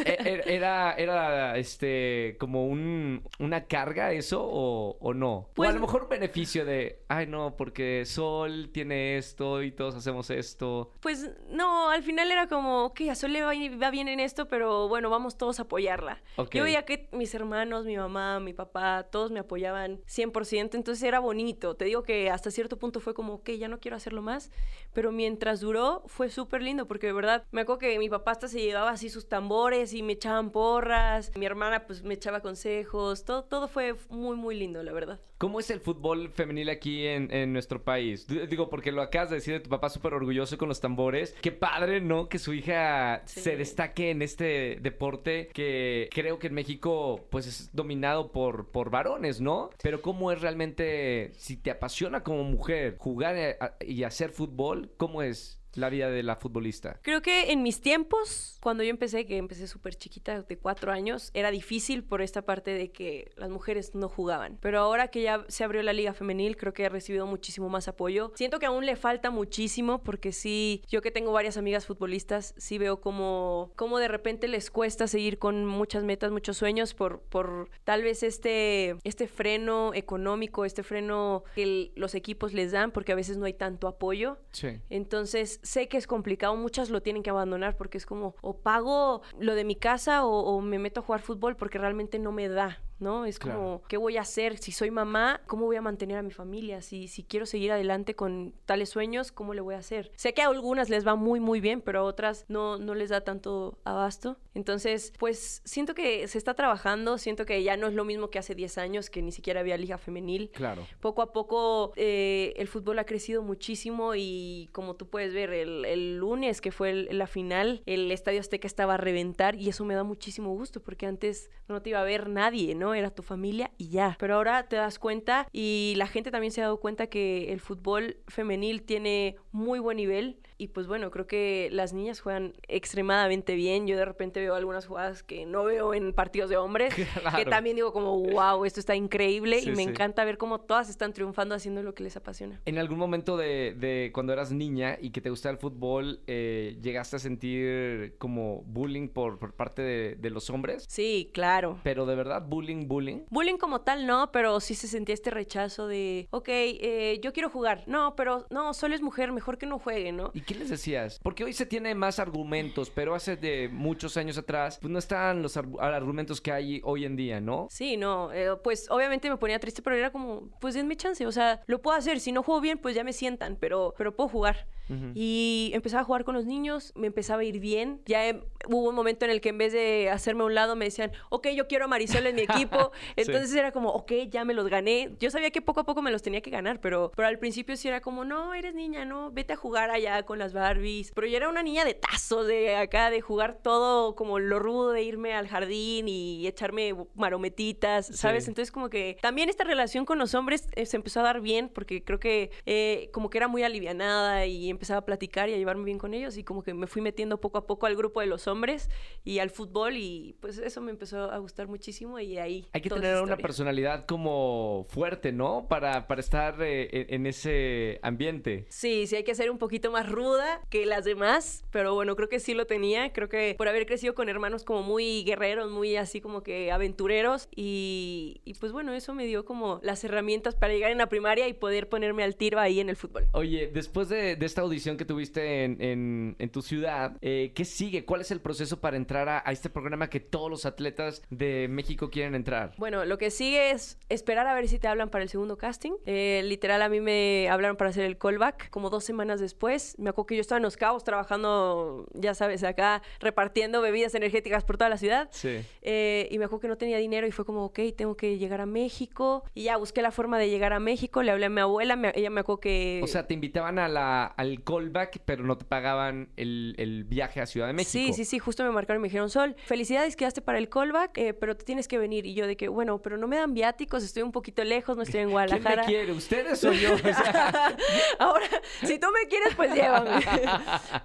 e- Era, era, este, como un, una carga eso o, o no. o a Pues- lo mejor un beneficio de, ay no, porque Sol tiene esto y todos hacemos esto. Pues no, al final era como, ok, a Sol le va, va bien en esto, pero bueno, vamos todos a apoyarla. Yo veía que mis hermanos, mi mamá, mi papá, todos me apoyaban 100%, entonces era bonito. Te digo que hasta cierto punto fue como, ok, ya no quiero hacerlo más, pero mientras duró fue súper lindo, porque de verdad me acuerdo que mi papá hasta se llevaba así sus tambores y me echaban porras, mi hermana pues me echaba consejos, todo, todo fue muy, muy lindo, la verdad. ¿Cómo es el fútbol femenil aquí en, en nuestro país? D- Digo, porque lo acabas de decir de tu papá súper orgulloso con los tambores. Qué padre, ¿no? Que su hija Sí. se destaque en este deporte que creo que en México pues es dominado por, por varones, ¿no? Pero ¿cómo es realmente, si te apasiona como mujer jugar eh, a- y hacer fútbol, cómo es la vida de la futbolista? Creo que en mis tiempos, cuando yo empecé, que empecé súper chiquita, de cuatro años, era difícil por esta parte de que las mujeres no jugaban. Pero ahora que ya se abrió la liga femenil, creo que he recibido muchísimo más apoyo. Siento que aún le falta muchísimo porque sí, yo que tengo varias amigas futbolistas, sí veo como, como de repente les cuesta seguir con muchas metas, muchos sueños por, por tal vez este, este freno económico, este freno que el- los equipos les dan porque a veces no hay tanto apoyo. Sí. Entonces, sé que es complicado, muchas lo tienen que abandonar porque es como, o pago lo de mi casa o, me meto a jugar fútbol porque realmente no me da, ¿no? Es Claro. como, ¿qué voy a hacer? Si soy mamá, ¿cómo voy a mantener a mi familia? Si, si quiero seguir adelante con tales sueños, ¿cómo le voy a hacer? Sé que a algunas les va muy, muy bien, pero a otras no, no les da tanto abasto. Entonces, pues siento que se está trabajando, siento que ya no es lo mismo que hace 10 años, que ni siquiera había liga femenil Claro. poco a poco eh, el fútbol ha crecido muchísimo y como tú puedes ver, el, el lunes que fue el- la final, el Estadio Azteca estaba a reventar y eso me da muchísimo gusto porque antes no te iba a ver nadie, ¿no? Era tu familia y ya. Pero ahora te das cuenta y la gente también se ha dado cuenta que el fútbol femenil tiene muy buen nivel y pues bueno, creo que las niñas juegan extremadamente bien. Yo de repente veo algunas jugadas que no veo en partidos de hombres, que también digo como, wow, esto está increíble Sí, y me sí. encanta ver cómo todas están triunfando haciendo lo que les apasiona. ¿En algún momento de, de cuando eras niña y que te gustaba el fútbol, eh, llegaste a sentir como bullying por, por parte de, de los hombres? Sí, claro. Pero de verdad, bullying, bullying. Bullying como tal no, pero sí se sentía este rechazo de, ok, eh, yo quiero jugar. No, pero no, solo es mujer, mejor que no juegue, ¿no? ¿Y qué les decías? Porque hoy se tiene más argumentos, pero hace de muchos años atrás, pues no estaban los ar- argumentos que hay hoy en día, ¿no? Sí, no, eh, pues obviamente me ponía triste, pero era como, pues denme chance, o sea, lo puedo hacer, si no juego bien, pues ya me sientan, pero, pero puedo jugar. Ujú. Y empezaba a jugar con los niños, me empezaba a ir bien. Ya em, hubo un momento en el que en vez de hacerme a un lado me decían, ok, yo quiero a Marisol en mi equipo. Entonces era como, ok, ya me los gané. Yo sabía que poco a poco me los tenía que ganar, pero, pero al principio sí era como, no, eres niña, no, vete a jugar allá con las Barbies. Pero yo era una niña de tazos, de acá, de jugar todo como lo rudo, de irme al jardín y echarme marometitas, ¿sabes? Sí. Entonces como que también esta relación con los hombres eh, se empezó a dar bien porque creo que eh, como que era muy alivianada y empezaba a platicar y a llevarme bien con ellos y como que me fui metiendo poco a poco al grupo de los hombres y al fútbol y pues eso me empezó a gustar muchísimo y ahí... Hay que tener una personalidad como fuerte, ¿no? Para, para estar eh, en, en ese ambiente. Sí, sí hay que ser un poquito más ruda que las demás, pero bueno, creo que sí lo tenía, creo que por haber crecido con hermanos como muy guerreros, muy así como que aventureros y, y pues bueno, eso me dio como las herramientas para llegar en la primaria y poder ponerme al tiro ahí en el fútbol. Oye, después de, de esta audición que tuviste en, en- en tu ciudad, eh, ¿qué sigue? ¿Cuál es el proceso para entrar a, a este programa que todos los atletas de México quieren entrar? Bueno, lo que sigue es esperar a ver si te hablan para el segundo casting. Eh, literal, a mí me hablaron para hacer el callback como dos semanas después. Me acuerdo que yo estaba en Los Cabos trabajando, ya sabes, acá repartiendo bebidas energéticas por toda la ciudad. Sí. Eh, y me acuerdo que no tenía dinero y fue como, ok, tengo que llegar a México. Y ya busqué la forma de llegar a México. Le hablé a mi abuela, me- ella me acuerdo que... O sea, te invitaban a la, al callback, pero no te pagaban el, el viaje a Ciudad de México. Sí, sí, sí, justo me marcaron y me dijeron, Sol, felicidades, quedaste para el callback, eh, pero te tienes que venir. Y yo de que, bueno, pero no me dan viáticos, estoy un poquito lejos, no estoy en ¿Quién Guadalajara. me quiere? ¿Ustedes o yo? O sea, Ahora, si tú me quieres, pues llévame.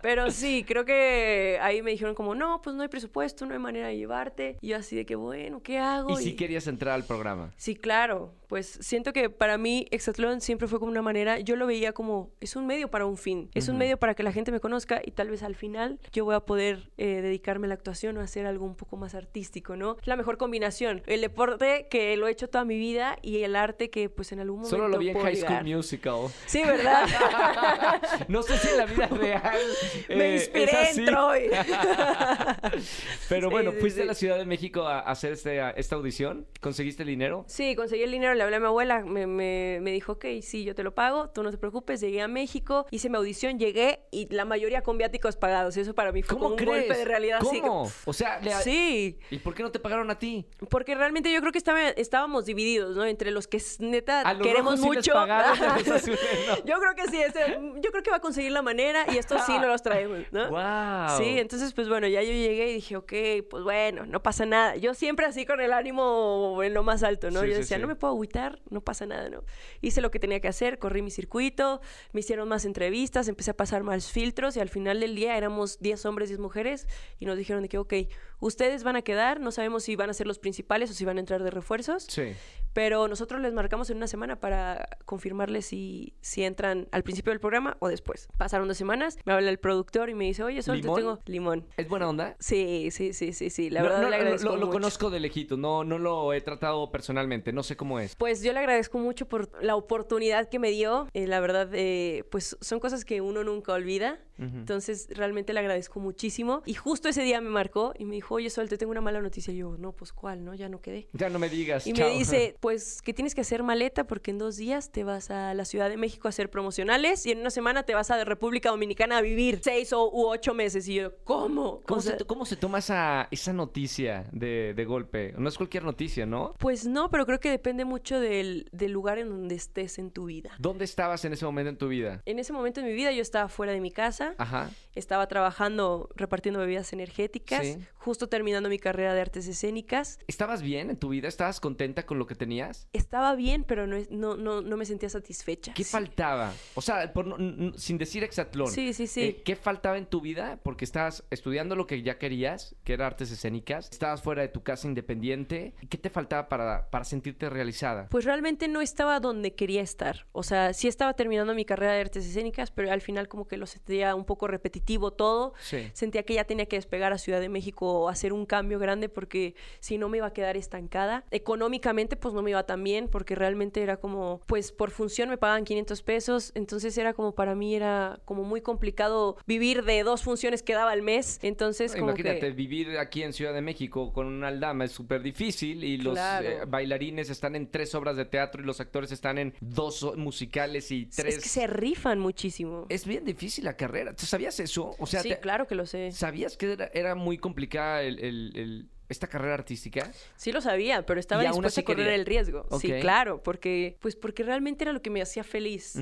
Pero sí, creo que ahí me dijeron como, no, pues no hay presupuesto, no hay manera de llevarte. Y yo así de que, bueno, ¿qué hago? y si querías entrar al programa. Sí, claro. Pues siento que para mí Exatlón siempre fue como una manera, yo lo veía como, es un medio para un fin, es un medio para que la gente me conozca y tal vez al final yo voy a poder eh, dedicarme a la actuación o hacer algo un poco más artístico, ¿no? La mejor combinación, el deporte que lo he hecho toda mi vida y el arte que pues en algún momento Solo lo vi en High School. Musical. Sí, ¿verdad? no sé si en la vida real. Me eh, inspiré en Troy. Pero bueno, sí, fuiste a la Ciudad de México a a hacer este, a- esta audición. ¿Conseguiste el dinero? Sí, conseguí el dinero, le hablé a mi abuela, me, me- me dijo, ok, sí, yo te lo pago, tú no te preocupes, llegué a México, hice mi audición, llegué y la mayoría con viáticos pagados. Eso para mí fue ¿Cómo como un crees? golpe de realidad. así ¿Cómo? que- O sea, le- Sí, ¿y por qué no te pagaron a ti? porque realmente yo creo que estaba- estábamos divididos, ¿no? Entre los que neta A los queremos rojos sí les mucho. pagaron, yo creo que sí, ese- yo creo que va a conseguir la manera y estos sí no los traemos, ¿no? ¡Wow! Sí, entonces pues bueno, ya yo llegué y dije, ok, pues bueno, no pasa nada. Yo siempre así con el ánimo en lo más alto, ¿no? Sí, yo decía, sí. no me puedo no pasa nada, ¿no? Hice lo que tenía que hacer, corrí mi circuito, me hicieron más entrevistas, empecé a pasar más filtros y al final del día éramos 10 hombres, 10 mujeres y nos dijeron de que, ok, ustedes van a quedar, no sabemos si van a ser los principales o si van a entrar de refuerzos, Sí. pero nosotros les marcamos en una semana para confirmarles si, si entran al principio del programa o después. Pasaron dos semanas, me habla el productor y me dice, oye, Sol, te ¿Limón? tengo limón. ¿Es buena onda? Sí, sí, sí, sí, sí. La No, verdad no, le lo- agradezco lo, lo mucho. conozco de lejito, no, no lo he tratado personalmente, no sé cómo es. Pues yo le agradezco mucho por la oportunidad que me dio. Eh, la verdad, eh, pues son cosas que uno nunca olvida. Entonces, realmente le agradezco muchísimo. Y justo ese día me marcó y me dijo, oye, Sol, te tengo una mala noticia. Y yo, no, pues ¿cuál? No, ya no quedé. Ya no me digas. Y chao. me dice, pues que tienes que hacer maleta porque en dos días te vas a la Ciudad de México a hacer promocionales y en una semana te vas a República Dominicana a vivir seis o, u ocho meses. Y yo, ¿cómo? ¿Cómo, O sea, se, cómo se toma esa, esa noticia de, de golpe? No es cualquier noticia, ¿no? Pues no, pero creo que depende mucho del, del lugar en donde estés en tu vida. ¿Dónde estabas en ese momento en tu vida? En ese momento de mi vida yo estaba fuera de mi casa, Ajá. estaba trabajando repartiendo bebidas energéticas, Sí. justo terminando mi carrera de artes escénicas. ¿Estabas bien en tu vida? ¿Estabas contenta con lo que tenías? Estaba bien, pero no, no, no, no me sentía satisfecha. ¿Qué Sí. faltaba? O sea, por no- sin decir hexatlón. Sí, sí, sí. eh, ¿Qué faltaba en tu vida? Porque estabas estudiando lo que ya querías, que era artes escénicas. Estabas fuera de tu casa independiente. ¿Y qué te faltaba para, para sentirte realizada? Pues realmente no estaba donde quería estar. O sea, sí estaba terminando mi carrera de artes escénicas, pero al final como que lo sentía un poco repetitivo todo. Sí. Sentía que ya tenía que despegar a Ciudad de México o hacer un cambio grande porque si no me iba a quedar estancada. Económicamente pues no me iba tan bien porque realmente era como, pues por función me pagaban 500 pesos, entonces era como para mí era como muy complicado vivir de dos funciones que daba al mes. Entonces como Imagínate, que... vivir aquí en Ciudad de México con una aldama es súper difícil y los Claro. eh, bailarines están en tres obras de teatro y los actores están en dos musicales y tres. Es que se rifan muchísimo. Es bien difícil la carrera. ¿Tú sabías eso? O sea, sí, te- claro que lo sé. ¿sabías que era, era muy complicada el- el- el- esta carrera artística? Sí lo sabía, pero estaba dispuesta a correr quería. el riesgo. Sí, claro, porque pues porque realmente era lo que me hacía feliz.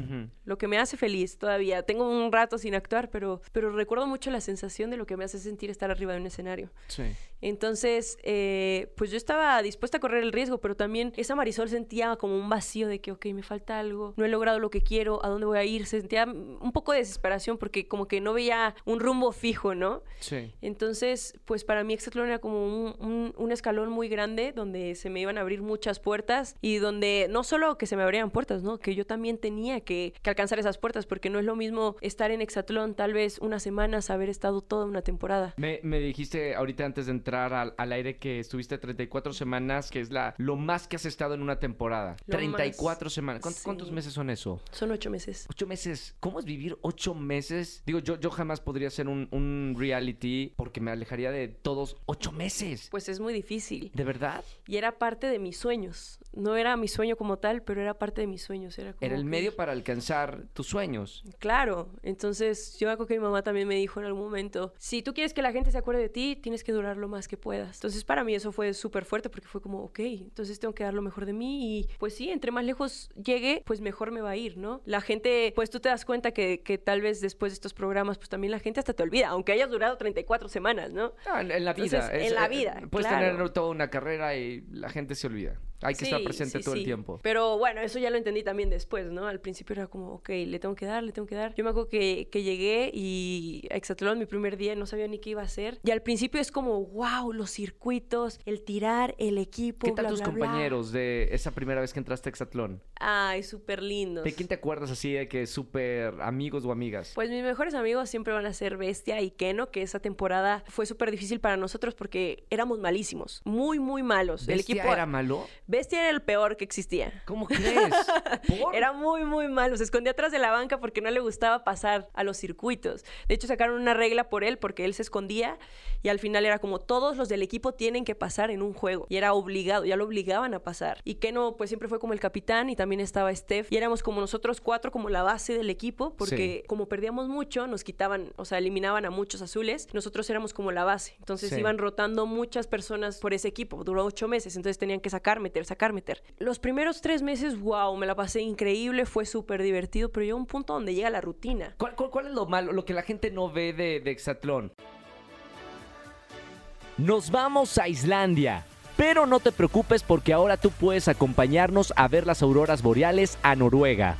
Lo que me hace feliz todavía. Tengo un rato sin actuar, pero pero recuerdo mucho la sensación de lo que me hace sentir estar arriba de un escenario. Sí. Entonces, eh, pues yo estaba dispuesta a correr el riesgo, pero también esa Marisol sentía como un vacío de que, ok, me falta algo, no he logrado lo que quiero, ¿a dónde voy a ir? Sentía un poco de desesperación porque como que no veía un rumbo fijo, ¿no? Sí. Entonces, pues para mí Exatlón era como un, un- un escalón muy grande donde se me iban a abrir muchas puertas y donde no solo que se me abrieran puertas, ¿no? Que yo también tenía que, que alcanzar esas puertas porque no es lo mismo estar en Exatlón tal vez unas semanas, haber estado toda una temporada. Me, me dijiste ahorita antes de entrar al, al aire que estuviste 34 semanas, que es la lo más que has estado en una temporada. Lo 34 más, semanas. ¿Cuántos, sí. cuántos meses son eso? Son ocho meses. Ocho meses. ¿Cómo es vivir ocho meses? Digo, yo, yo jamás podría hacer un, un reality porque me alejaría de todos ocho meses. Pues es muy difícil. ¿De verdad? Y era parte de mis sueños. No era mi sueño como tal, pero era parte de mis sueños. Era, como Era el que- medio para alcanzar tus sueños. Claro, entonces yo acuerdo que mi mamá también me dijo en algún momento, si tú quieres que la gente se acuerde de ti, tienes que durar lo más que puedas. Entonces para mí eso fue súper fuerte porque fue como, ok, entonces tengo que dar lo mejor de mí y pues sí, entre más lejos llegue, pues mejor me va a ir, ¿no? La gente, pues tú te das cuenta que, que tal vez después de estos programas, pues también la gente hasta te olvida, aunque hayas durado 34 semanas, ¿no? Ah, en, en la vida. Entonces, en la vida, Puedes claro. tener toda una carrera y la gente se olvida. Hay que estar presente sí, todo el tiempo. Pero bueno, eso ya lo entendí también después, ¿no? Al principio era como, ok, le tengo que dar, le tengo que dar. Yo me acuerdo que, que llegué y a Exatlón mi primer día no sabía ni qué iba a hacer. Y al principio es como, wow, los circuitos, el tirar, el equipo. ¿Qué tal bla, tus bla, bla". compañeros de esa primera vez que entraste a Exatlón? Ay, súper lindos. ¿De quién te acuerdas así de que súper amigos o amigas? Pues mis mejores amigos siempre van a ser Bestia y Keno, que esa temporada fue súper difícil para nosotros porque éramos malísimos, muy, muy malos. el ¿Bestia equipo era malo? Bestia era el peor que existía. ¿Cómo crees? ¿Por? Era muy, muy malo. Se escondía atrás de la banca porque no le gustaba pasar a los circuitos. De hecho, sacaron una regla por él porque él se escondía y al final era como todos los del equipo tienen que pasar en un juego. Y era obligado, ya lo obligaban a pasar. Y Keno, pues siempre fue como el capitán y también estaba Steph. Y éramos como nosotros cuatro, como la base del equipo, porque como perdíamos mucho, nos quitaban, o sea, eliminaban a muchos azules. Nosotros éramos como la base. Entonces Sí. iban rotando muchas personas por ese equipo. Duró ocho meses, entonces tenían que sacar, Los primeros tres meses, wow, me la pasé increíble, fue súper divertido, pero llegó un punto donde llega la rutina. ¿Cuál, cuál- cuál es lo malo, lo que la gente no ve de, de Exatlón? Nos vamos a Islandia. Pero no te preocupes porque ahora tú puedes acompañarnos a ver las auroras boreales a Noruega.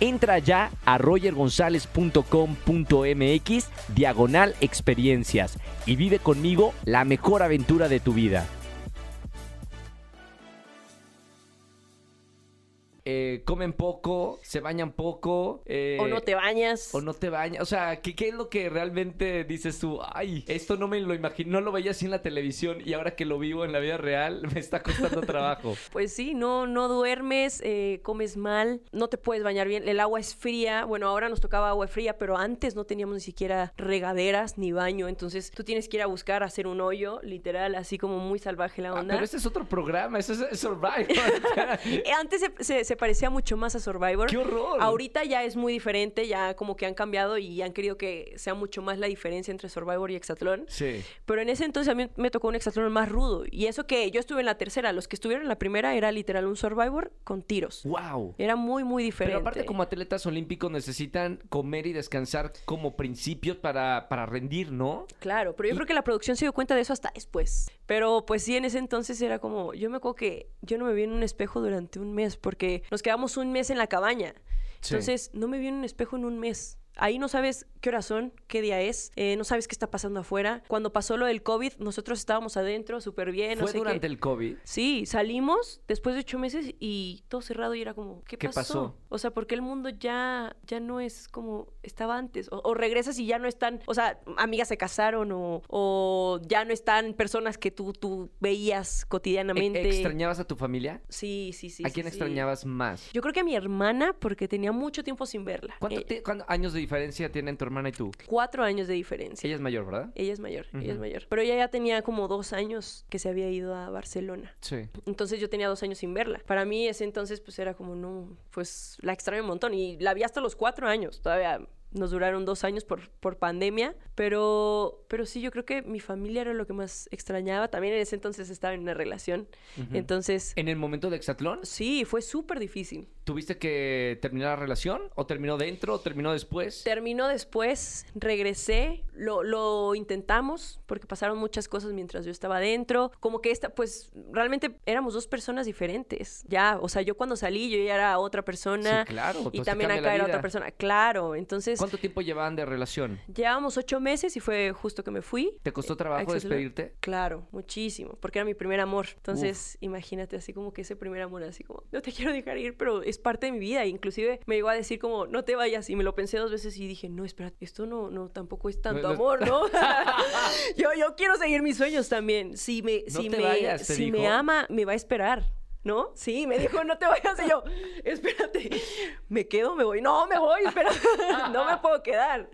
Entra ya a rogergonzalez.com.mx diagonal experiencias y vive conmigo la mejor aventura de tu vida. Eh, comen poco, se bañan poco. eh, o no te bañas. o no te bañas. O sea, ¿qué, qué es lo que realmente dices tú? Ay, esto no me lo imagino, no lo veía así en la televisión y ahora que lo vivo en la vida real me está costando trabajo. Pues sí, no, no duermes, eh, comes mal, no te puedes bañar bien, el agua es fría, bueno, ahora nos tocaba agua fría, pero antes no teníamos ni siquiera regaderas ni baño, entonces tú tienes que ir a buscar hacer un hoyo, literal, así como muy salvaje la Ah, onda. pero este es otro programa, eso es Survivor. Eh, Antes se, se- se parecía mucho más a Survivor. ¡Qué horror! Ahorita ya es muy diferente, ya como que han cambiado y han querido que sea mucho más la diferencia entre Survivor y Exatlón. Sí. Pero en ese entonces a mí me tocó un Exatlón más rudo. Y eso que yo estuve en la tercera, los que estuvieron en la primera era literal un Survivor con tiros. ¡Wow! Era muy, muy diferente. Pero aparte como atletas olímpicos necesitan comer y descansar como principios para, para rendir, ¿no? Claro, pero yo Y- creo que la producción se dio cuenta de eso hasta después. Pero pues sí, en ese entonces era como, yo me acuerdo que yo no me vi en un espejo durante un mes porque nos quedamos un mes en la cabaña. Sí. Entonces no me vi en un espejo en un mes. Ahí no sabes qué horas son, qué día es, eh, no sabes qué está pasando afuera. Cuando pasó lo del COVID, nosotros estábamos adentro súper bien. no Fue sé durante qué. el COVID. Sí, salimos después de ocho meses y todo cerrado y era como, ¿qué, ¿Qué pasó? pasó? O sea, porque el mundo ya, ya no es como estaba antes. O, o regresas y ya no están, o sea, amigas se casaron o, o ya no están personas que tú, tú veías ¿E- cotidianamente. ¿Extrañabas a tu familia? Sí, sí, sí. ¿A quién sí. extrañabas más? Yo creo que a mi hermana, porque tenía mucho tiempo sin verla. ¿Cuánto Eh, años de diferencia tienen tu hermana y tú? Cuatro años de diferencia. Ella es mayor, ¿verdad? Ella es mayor, ella es mayor. Pero ella ya tenía como dos años que se había ido a Barcelona. Sí. Entonces yo tenía dos años sin verla. Para mí ese entonces pues era como, no, pues la extraño un montón. Y la vi hasta los cuatro años. Todavía nos duraron dos años por, por pandemia. Pero, pero sí, yo creo que mi familia era lo que más extrañaba. También en ese entonces estaba en una relación. Ujú. Entonces, ¿En el momento de Exatlón? sí, fue súper difícil. ¿Tuviste que terminar la relación? ¿O terminó dentro? ¿O terminó después? Terminó después, regresé, lo, lo intentamos porque pasaron muchas cosas mientras yo estaba adentro. Como que esta, pues realmente éramos dos personas diferentes. Ya, o sea, yo cuando salí yo ya era otra persona. Sí, claro, Y pues te también acá era otra persona. Claro, entonces ¿Cuánto tiempo llevaban de relación? llevábamos ocho meses y fue justo que me fui. ¿Te costó trabajo despedirte? Claro, muchísimo, porque era mi primer amor. Entonces, imagínate así como que ese primer amor, así como, no te quiero dejar ir, pero es parte de mi vida. Inclusive me llegó a decir como, no te vayas, y me lo pensé dos veces y dije, no, espera, esto no, no, tampoco es tanto No, no- amor, ¿no? yo, yo quiero seguir mis sueños también. Si me, No si te me, vayas, si me ama, me va a esperar. ¿No? Sí, me dijo, no te vayas. Y yo, espérate, ¿me quedo? ¿Me voy? No, me voy, espera. no me puedo quedar.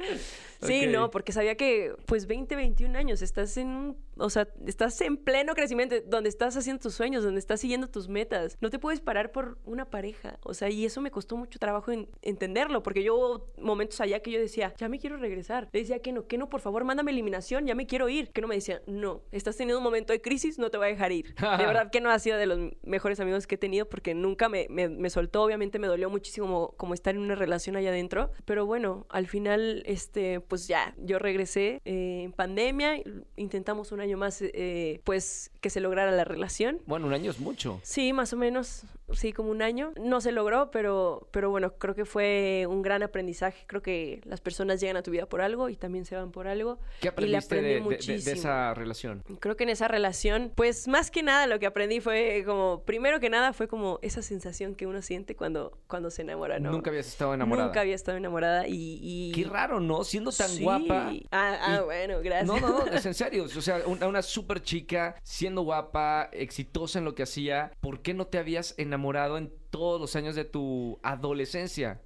Sí, no, porque sabía que, pues, 20, 21 años, estás en un, o sea, estás en pleno crecimiento, donde estás haciendo tus sueños, donde estás siguiendo tus metas. No te puedes parar por una pareja. O sea, y eso me costó mucho trabajo en entenderlo, porque yo hubo momentos allá que yo decía, ya me quiero regresar. Le decía que no, que no, por favor, mándame eliminación, ya me quiero ir. Que no me decía, no, estás teniendo un momento de crisis, no te voy a dejar ir. De verdad que no ha sido de los mejores amigos que he tenido, porque nunca me, me, me soltó. Obviamente me dolió muchísimo como, como estar en una relación allá adentro. Pero bueno, al final, este, pues ya, yo regresé eh, en pandemia, intentamos un año más, eh, pues que se lograra la relación. Bueno, un año es mucho. Sí, más o menos, sí, como un año. No se logró, pero, pero bueno, creo que fue un gran aprendizaje. Creo que las personas llegan a tu vida por algo y también se van por algo. ¿Qué y le aprendiste aprendí de, esa relación? Creo que en esa relación, pues más que nada lo que aprendí fue como, primero que nada fue como esa sensación que uno siente cuando, cuando se enamora, ¿no? Nunca habías estado enamorada. Nunca había estado enamorada y... y- Qué raro, ¿no? Siendo tan Sí. guapa. Ah, ah, bueno, gracias. No, no, no, es en serio. O sea, una, una súper chica, siendo guapa, exitosa en lo que hacía. ¿Por qué no te habías enamorado en todos los años de tu adolescencia?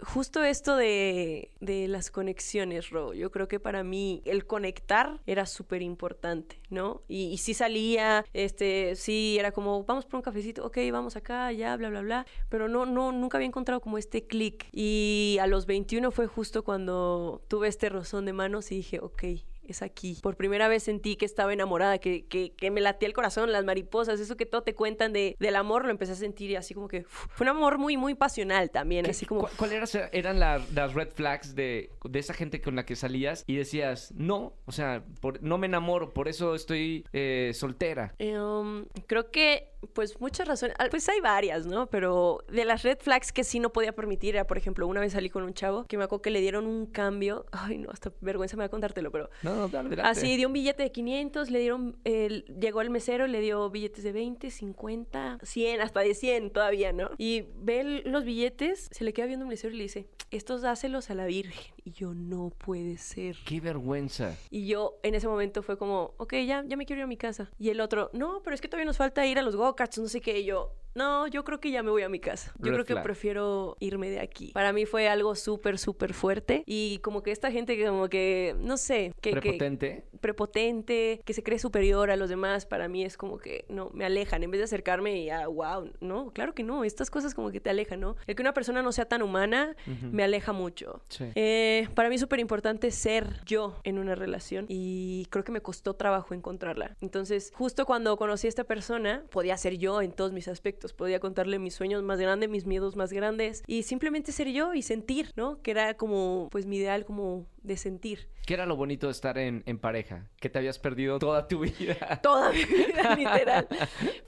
Justo esto de, de las conexiones, Ro. Yo creo que para mí el conectar era súper importante, ¿no? Y, y sí salía, este, sí era como, vamos por un cafecito, ok, vamos acá, ya, bla, bla, bla. Pero no, no, nunca había encontrado como este clic. Y a los 21 fue justo cuando tuve este rozón de manos y dije, ok. Es aquí. Por primera vez sentí que estaba enamorada, que, que, que me latía el corazón, las mariposas, eso que todo te cuentan de, del amor, lo empecé a sentir y así como que fue un amor muy, muy pasional también, ¿Qué- así como... cu- ¿Cuáles eran la- las red flags de, de esa gente con la que salías y decías, no, o sea, por- no me enamoro, por eso estoy eh, soltera? Um, creo que, pues, muchas razones. Pues hay varias, ¿no? Pero de las red flags que sí no podía permitir era, por ejemplo, una vez salí con un chavo que me acuerdo que le dieron un cambio. Ay, no, hasta vergüenza me va a contártelo, pero. No, Así, dio un billete de 500, le dieron. llegó el mesero, le dio billetes de 20, 50, 100, hasta de 100 todavía, ¿no? Y ve los billetes, se le queda viendo un mesero y le dice: Estos dáselos a la Virgen. Y yo, no puede ser. Qué vergüenza. Y yo en ese momento fue como, ok, ya, ya me quiero ir a mi casa. Y el otro, no, pero es que todavía nos falta ir a los go-karts, no sé qué. Y yo, no, yo creo que ya me voy a mi casa. Yo Red creo que flag. prefiero irme de aquí. Para mí fue algo súper, súper fuerte. Y como que esta gente que como que, no sé, que... que- Prepotente. prepotente, que se cree superior a los demás, para mí es como que, no, me alejan. En vez de acercarme y, ah, wow, no, claro que no. Estas cosas como que te alejan, ¿no? El que una persona no sea tan humana me aleja mucho. Sí. Eh, para mí es súper importante ser yo en una relación y creo que me costó trabajo encontrarla. Entonces, justo cuando conocí a esta persona, podía ser yo en todos mis aspectos. Podía contarle mis sueños más grandes, mis miedos más grandes y simplemente ser yo y sentir, ¿no? Que era como, pues, mi ideal como de sentir. ¿Qué era lo bonito de estar en, en pareja? Que te habías perdido toda tu vida. Toda mi vida, literal.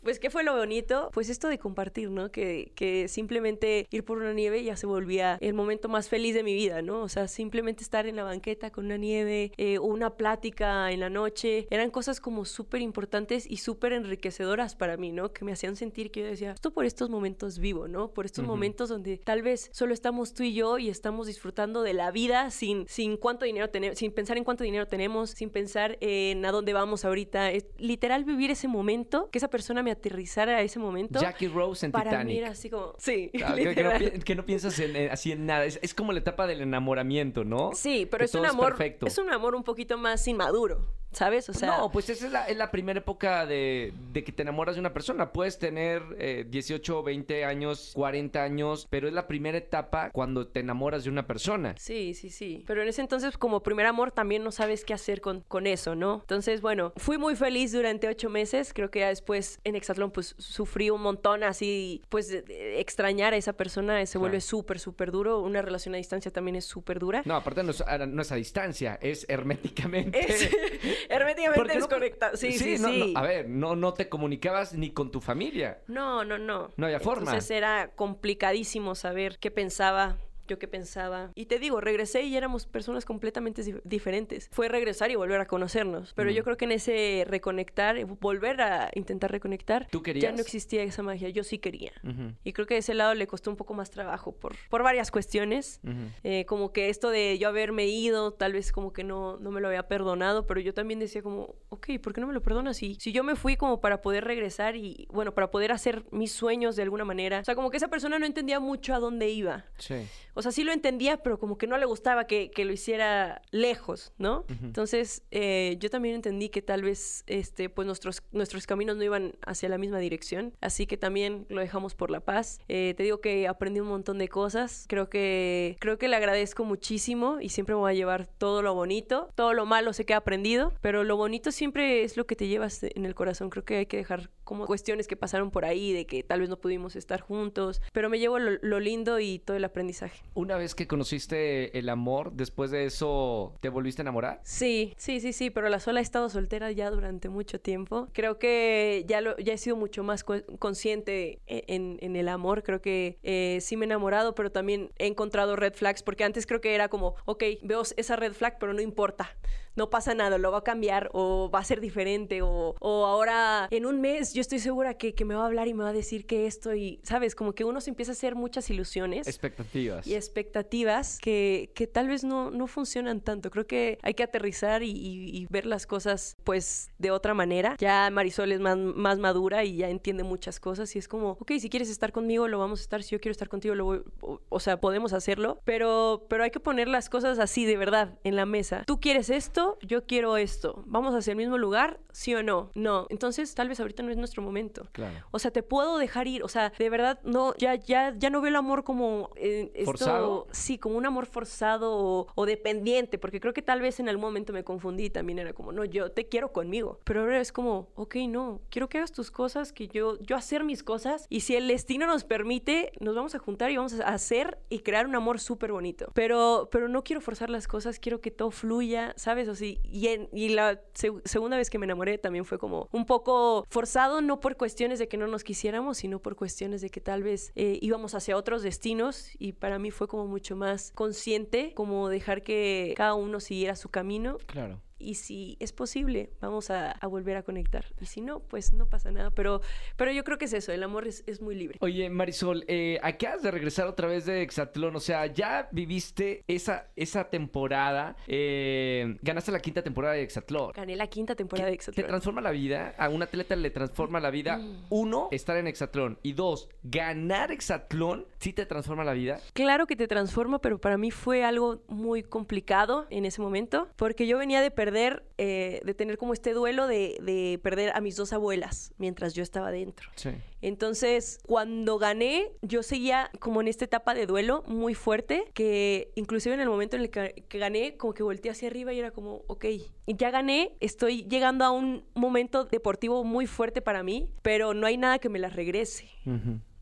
Pues, ¿qué fue lo bonito? Pues esto de compartir, ¿no? Que, que simplemente ir por una nieve ya se volvía el momento más feliz de mi vida, ¿no? O sea, simplemente estar en la banqueta con una nieve, eh, o una plática en la noche, eran cosas como súper importantes y súper enriquecedoras para mí, ¿no? Que me hacían sentir que yo decía, esto por estos momentos vivo, ¿no? Por estos Ujú. momentos donde tal vez solo estamos tú y yo y estamos disfrutando de la vida sin, sin cuánto dinero tenemos, sin pensar en cuánto dinero tenemos, sin pensar en a dónde vamos ahorita. Es literal vivir ese momento, que esa persona me aterrizara a ese momento. Jackie Rose en para mí Titanic. era así como, sí, Ah, que, no, que piensas en, en- así en nada. Es, es como la etapa del enamoramiento, ¿no? Sí, pero Que es un amor, perfecto. es un amor un poquito más inmaduro, ¿sabes? O sea, no, pues esa es la, es la primera época de, de que te enamoras de una persona. Puedes tener eh, 18, 20 años, 40 años, pero es la primera etapa cuando te enamoras de una persona. Sí, sí, sí. Pero en ese entonces, como primer amor, también no sabes qué hacer con, con eso, ¿no? Entonces, bueno, fui muy feliz durante ocho meses. Creo que ya después en Exatlón, pues sufrí un montón así, pues de- de extrañar a esa persona se vuelve súper, súper duro. Una relación a distancia también es súper dura. No, aparte no es, a- no es a distancia, es herméticamente. Es herméticamente no- desconectado. Sí, sí, sí. no, no, a ver, no, no te comunicabas ni con tu familia. No, no, no. No había forma. Entonces era complicadísimo saber qué pensaba. Yo qué pensaba. Y te digo, regresé y éramos personas completamente dif- diferentes. Fue regresar y volver a conocernos. Pero Mm. yo creo que en ese reconectar, eh, volver a intentar reconectar, ¿Tú ya no existía esa magia. Yo sí quería. Ujú, Y creo que de ese lado le costó un poco más trabajo por, por varias cuestiones. Eh, como que esto de yo haberme ido, tal vez como que no, no me lo había perdonado, pero yo también decía como, ok, ¿por qué no me lo perdonas? Si, si yo me fui como para poder regresar y, bueno, para poder hacer mis sueños de alguna manera. O sea, como que esa persona no entendía mucho a dónde iba. Sí. O sea, sí lo entendía, pero como que no le gustaba que, que lo hiciera lejos, ¿no? Entonces, eh, yo también entendí que tal vez, este, pues nuestros, nuestros caminos no iban hacia la misma dirección, así que también lo dejamos por la paz. Eh, te digo que aprendí un montón de cosas, creo que, creo que le agradezco muchísimo y siempre me voy a llevar todo lo bonito, todo lo malo sé que he aprendido, pero lo bonito siempre es lo que te llevas en el corazón. Creo que hay que dejar como cuestiones que pasaron por ahí, de que tal vez no pudimos estar juntos, pero me llevo lo, lo lindo y todo el aprendizaje. Una vez que conociste el amor, después de eso, ¿te volviste a enamorar? Sí, sí, sí, sí, pero la sola he estado soltera ya durante mucho tiempo. Creo que ya, lo, ya he sido mucho más co- consciente e- en, en el amor. Creo que eh, sí me he enamorado, pero también he encontrado red flags, porque antes creo que era como, ok, veo esa red flag, pero no importa. No pasa nada, lo va a cambiar o va a ser diferente o, o ahora en un mes yo estoy segura que, que me va a hablar y me va a decir que esto y, ¿sabes? Como que uno se empieza a hacer muchas ilusiones Expectativas. y expectativas que, que tal vez no, no funcionan tanto. Creo que hay que aterrizar y, y- y ver las cosas pues de otra manera. Ya Marisol es más, más madura y ya entiende muchas cosas y es como, ok, si quieres estar conmigo, lo vamos a estar. Si yo quiero estar contigo, lo voy- o, o sea, podemos hacerlo. Pero, pero hay que poner las cosas así de verdad en la mesa. Tú quieres esto, yo quiero esto. ¿Vamos hacia el mismo lugar? ¿Sí o no? No. Entonces tal vez ahorita no es nuestro momento. Claro. O sea, te puedo dejar ir. O sea, de verdad, no, ya, ya, ya no veo el amor como eh, ¿Forzado? Sí, como un amor forzado o, o dependiente, porque creo que tal vez en algún momento me confundí y también era como, no, yo te quiero conmigo. Pero ahora es como, ok, no, quiero que hagas tus cosas, que yo, yo hacer mis cosas. Y si el destino nos permite, nos vamos a juntar y vamos a hacer y crear un amor súper bonito. Pero, pero no quiero forzar las cosas, quiero que todo fluya, ¿sabes? O sí, y, en- y la seg- segunda vez que me enamoré también fue como un poco forzado, no por cuestiones de que no nos quisiéramos, sino por cuestiones de que tal vez eh, íbamos hacia otros destinos y para mí fue como mucho más consciente, como dejar que cada uno siguiera su camino Claro. Y si es posible, vamos a, a volver a conectar. Y si no, pues no pasa nada. Pero, pero yo creo que es eso, el amor es, es muy libre. Oye, Marisol, eh, acabas de regresar otra vez de Exatlón, o sea, ya viviste esa, esa temporada, eh, ganaste la quinta temporada de Exatlón. Gané la quinta temporada de ¿Te Exatlón. transforma la vida? A un atleta le transforma la vida. Mm. Uno, estar en Exatlón. Y dos, ganar Exatlón, ¿sí te transforma la vida? Claro que te transforma, pero para mí fue algo muy complicado en ese momento, porque yo venía de perder, eh, de tener como este duelo de, de perder a mis dos abuelas mientras yo estaba dentro. Sí. Entonces, cuando gané, yo seguía como en esta etapa de duelo muy fuerte, que inclusive en el momento en el que, que gané, como que volteé hacia arriba y era como, ok, ya gané, estoy llegando a un momento deportivo muy fuerte para mí, pero no hay nada que me la regrese.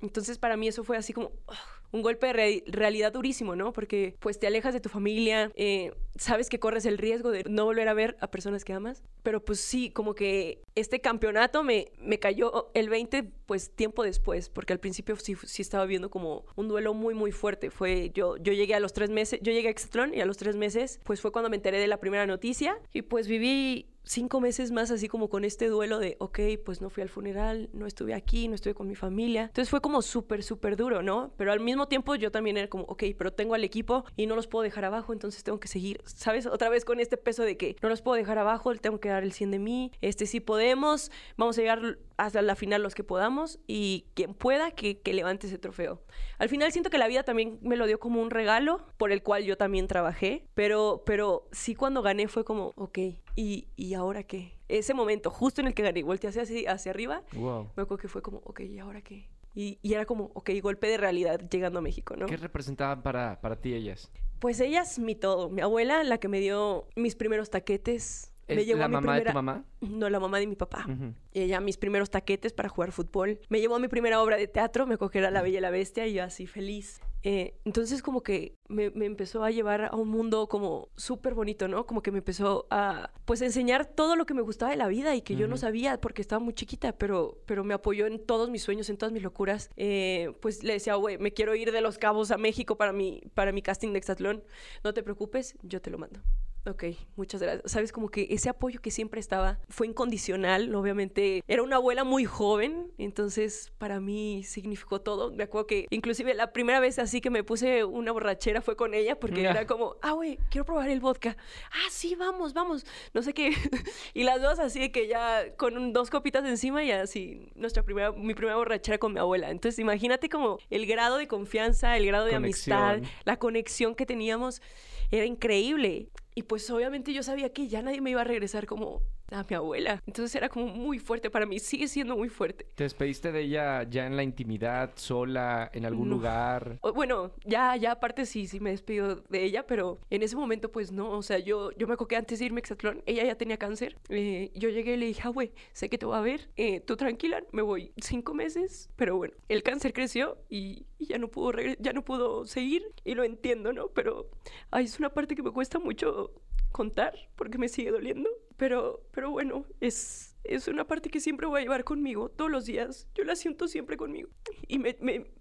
Entonces para mí eso fue así como ugh, un golpe de re- realidad durísimo, ¿no? Porque pues te alejas de tu familia, eh, sabes que corres el riesgo de no volver a ver a personas que amas, pero pues sí, como que este campeonato me, me cayó el 20 pues tiempo después, porque al principio sí, sí estaba viendo como un duelo muy muy fuerte. Fue yo, yo llegué a los tres meses, yo llegué a Exatlón y a los tres meses pues fue cuando me enteré de la primera noticia y pues viví cinco meses más así como con este duelo de, ok, pues no fui al funeral, no estuve aquí, no estuve con mi familia. Entonces fue como súper, súper duro, ¿no? Pero al mismo tiempo yo también era como, ok, pero tengo al equipo y no los puedo dejar abajo, entonces tengo que seguir, ¿sabes? Otra vez con este peso de que no los puedo dejar abajo, tengo que dar el 100 de mí, este sí podemos, vamos a llegar hasta la final los que podamos y quien pueda que, que levante ese trofeo. Al final siento que la vida también me lo dio como un regalo por el cual yo también trabajé, pero, pero sí cuando gané fue como, ok, ¿y, y ahora qué? Ese momento, justo en el que gané, volteé hacia, hacia, arriba, Wow. me acuerdo que fue como, ok, ¿y ahora qué? Y, y era como, ok, golpe de realidad llegando a México, ¿no? ¿Qué representaban para, para ti ellas? Pues ella es mi todo. Mi abuela, la que me dio mis primeros taquetes. Me ¿Es llevó la a mi mamá de primera... tu mamá? No, la mamá de mi papá. Ujú. Ella, mis primeros taquetes para jugar fútbol. Me llevó a mi primera obra de teatro, me cogió La Bella y la Bestia y yo así feliz. Eh, entonces como que me, me empezó a llevar a un mundo como súper bonito, ¿no? Como que me empezó a pues enseñar todo lo que me gustaba de la vida y que yo no sabía porque estaba muy chiquita, pero, pero me apoyó en todos mis sueños, en todas mis locuras. Eh, pues le decía, güey, me quiero ir de Los Cabos a México para mi, para mi casting de Exatlón. No te preocupes, yo te lo mando. Ok, muchas gracias. Sabes, como que ese apoyo que siempre estaba fue incondicional. Obviamente era una abuela muy joven, entonces para mí significó todo. Me acuerdo que inclusive la primera vez así que me puse una borrachera fue con ella porque era como, ah, güey, quiero probar el vodka. Ah, sí, vamos, vamos. No sé qué. y las dos así de que ya con dos copitas encima y así nuestra primera, mi primera borrachera con mi abuela. Entonces imagínate como el grado de confianza, el grado de amistad, la conexión que teníamos era increíble. Y pues obviamente yo sabía que ya nadie me iba a regresar como a mi abuela. Entonces era como muy fuerte para mí, sigue siendo muy fuerte. ¿Te despediste de ella ya en la intimidad, sola, en algún No. lugar? Bueno, ya, ya aparte sí, sí me despido de ella, pero en ese momento pues no, o sea, yo, yo me que antes de irme a Exatlón, ella ya tenía cáncer, eh, yo llegué y le dije, ah, güey, sé que te voy a ver, eh, tú tranquila, me voy cinco meses, pero bueno, el cáncer creció y, y ya no pudo ya no pudo seguir y lo entiendo, ¿no? Pero, ay, es una parte que me cuesta mucho contar porque me sigue doliendo, pero, pero bueno, es, es una parte que siempre voy a llevar conmigo todos los días, yo la siento siempre conmigo y me, me,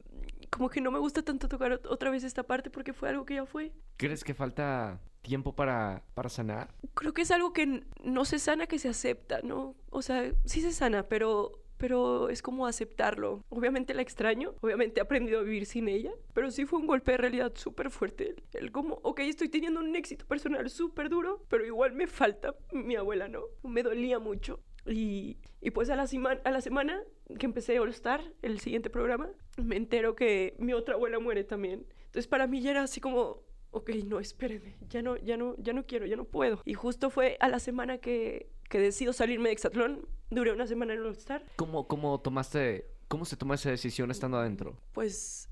como que no me gusta tanto tocar ot- otra vez esta parte porque fue algo que ya fue. ¿Crees que falta tiempo para, para sanar? Creo que es algo que no se sana, que se acepta, ¿no? O sea, sí se sana, pero pero es como aceptarlo. Obviamente la extraño, obviamente he aprendido a vivir sin ella, pero sí fue un golpe de realidad súper fuerte. El, como, ok, estoy teniendo un éxito personal súper duro, pero igual me falta mi abuela, ¿no? Me dolía mucho. Y, y pues a la, a la semana que empecé All Star, el siguiente programa, me entero que mi otra abuela muere también. Entonces para mí ya era así como, ok, no, espérenme, ya no, ya no, ya no quiero, ya no puedo. Y justo fue a la semana que, que decido salirme de Exatlón, duré una semana en All Star, ¿Cómo, cómo tomaste, cómo se tomó esa decisión estando adentro? pues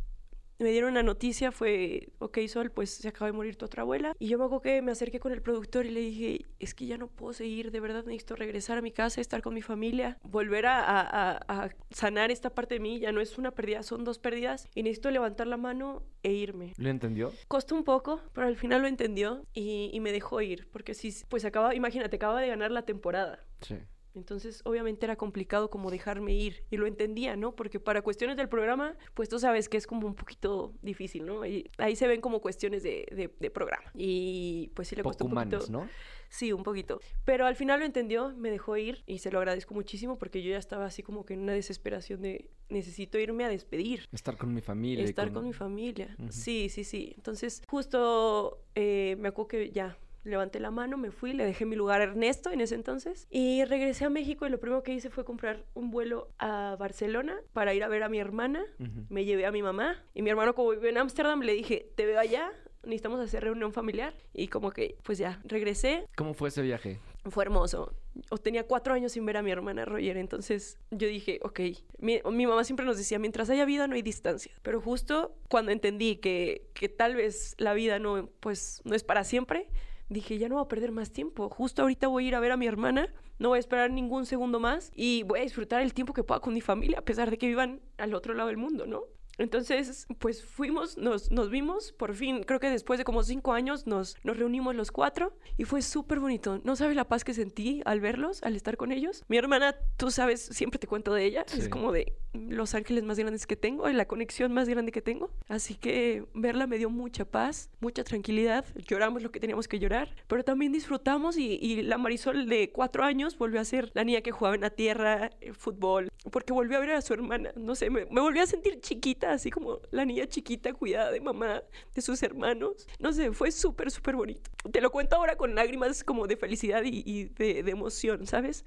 me dieron una noticia, fue, ok, Sol, pues se acaba de morir tu otra abuela. Y yo me acuerdo que me acerqué con el productor y le dije, es que ya no puedo seguir, de verdad necesito regresar a mi casa, estar con mi familia, volver a, a- a- a sanar esta parte de mí, ya no es una pérdida, son dos pérdidas, y necesito levantar la mano e irme. ¿Lo entendió? Costó un poco, pero al final lo entendió y, y me dejó ir, porque sí, pues acaba, imagínate, acaba de ganar la temporada. Sí. Entonces, obviamente era complicado como dejarme ir y lo entendía, ¿no? Porque para cuestiones del programa, pues tú sabes que es como un poquito difícil, ¿no? Y ahí se ven como cuestiones de, de- de programa. Y pues sí le Poco costó un poquito. ¿no? Sí, un poquito. Pero al final lo entendió, me dejó ir y se lo agradezco muchísimo porque yo ya estaba así como que en una desesperación de necesito irme a despedir. Estar con mi familia. Estar con... mi familia. Sí, sí, sí. Entonces, justo eh, me acuerdo que ya levanté la mano, me fui, le dejé mi lugar a Ernesto en ese entonces y regresé a México y lo primero que hice fue comprar un vuelo a Barcelona para ir a ver a mi hermana. Ujú. Me llevé a mi mamá y mi hermano como vive en Ámsterdam le dije, te veo allá, necesitamos hacer reunión familiar y como que pues ya, regresé, ¿Cómo fue ese viaje? fue hermoso. O tenía cuatro años sin ver a mi hermana Roger, entonces yo dije, ok, mi, mi mamá siempre nos decía, mientras haya vida no hay distancia. Pero justo cuando entendí que, que tal vez la vida no, pues, no es para siempre, dije, ya no voy a perder más tiempo. Justo ahorita voy a ir a ver a mi hermana, no voy a esperar ningún segundo más y voy a disfrutar el tiempo que pueda con mi familia, a pesar de que vivan al otro lado del mundo, ¿no? Entonces, pues fuimos, nos, nos vimos, por fin, creo que después de como cinco años nos, nos reunimos los cuatro y fue súper bonito. No sabes la paz que sentí al verlos, al estar con ellos. Mi hermana, tú sabes, siempre te cuento de ella, es Sí. como de los ángeles más grandes que tengo, y la conexión más grande que tengo. Así que verla me dio mucha paz, mucha tranquilidad. Lloramos lo que teníamos que llorar, pero también disfrutamos y, y la Marisol de cuatro años volvió a ser la niña que jugaba en la tierra, eh, fútbol, porque volvió a ver a su hermana. No sé, me, me volví a sentir chiquita, así como la niña chiquita cuidada de mamá, de sus hermanos. No sé, fue súper, súper bonito. Te lo cuento ahora con lágrimas como de felicidad y, y de, de emoción, ¿sabes?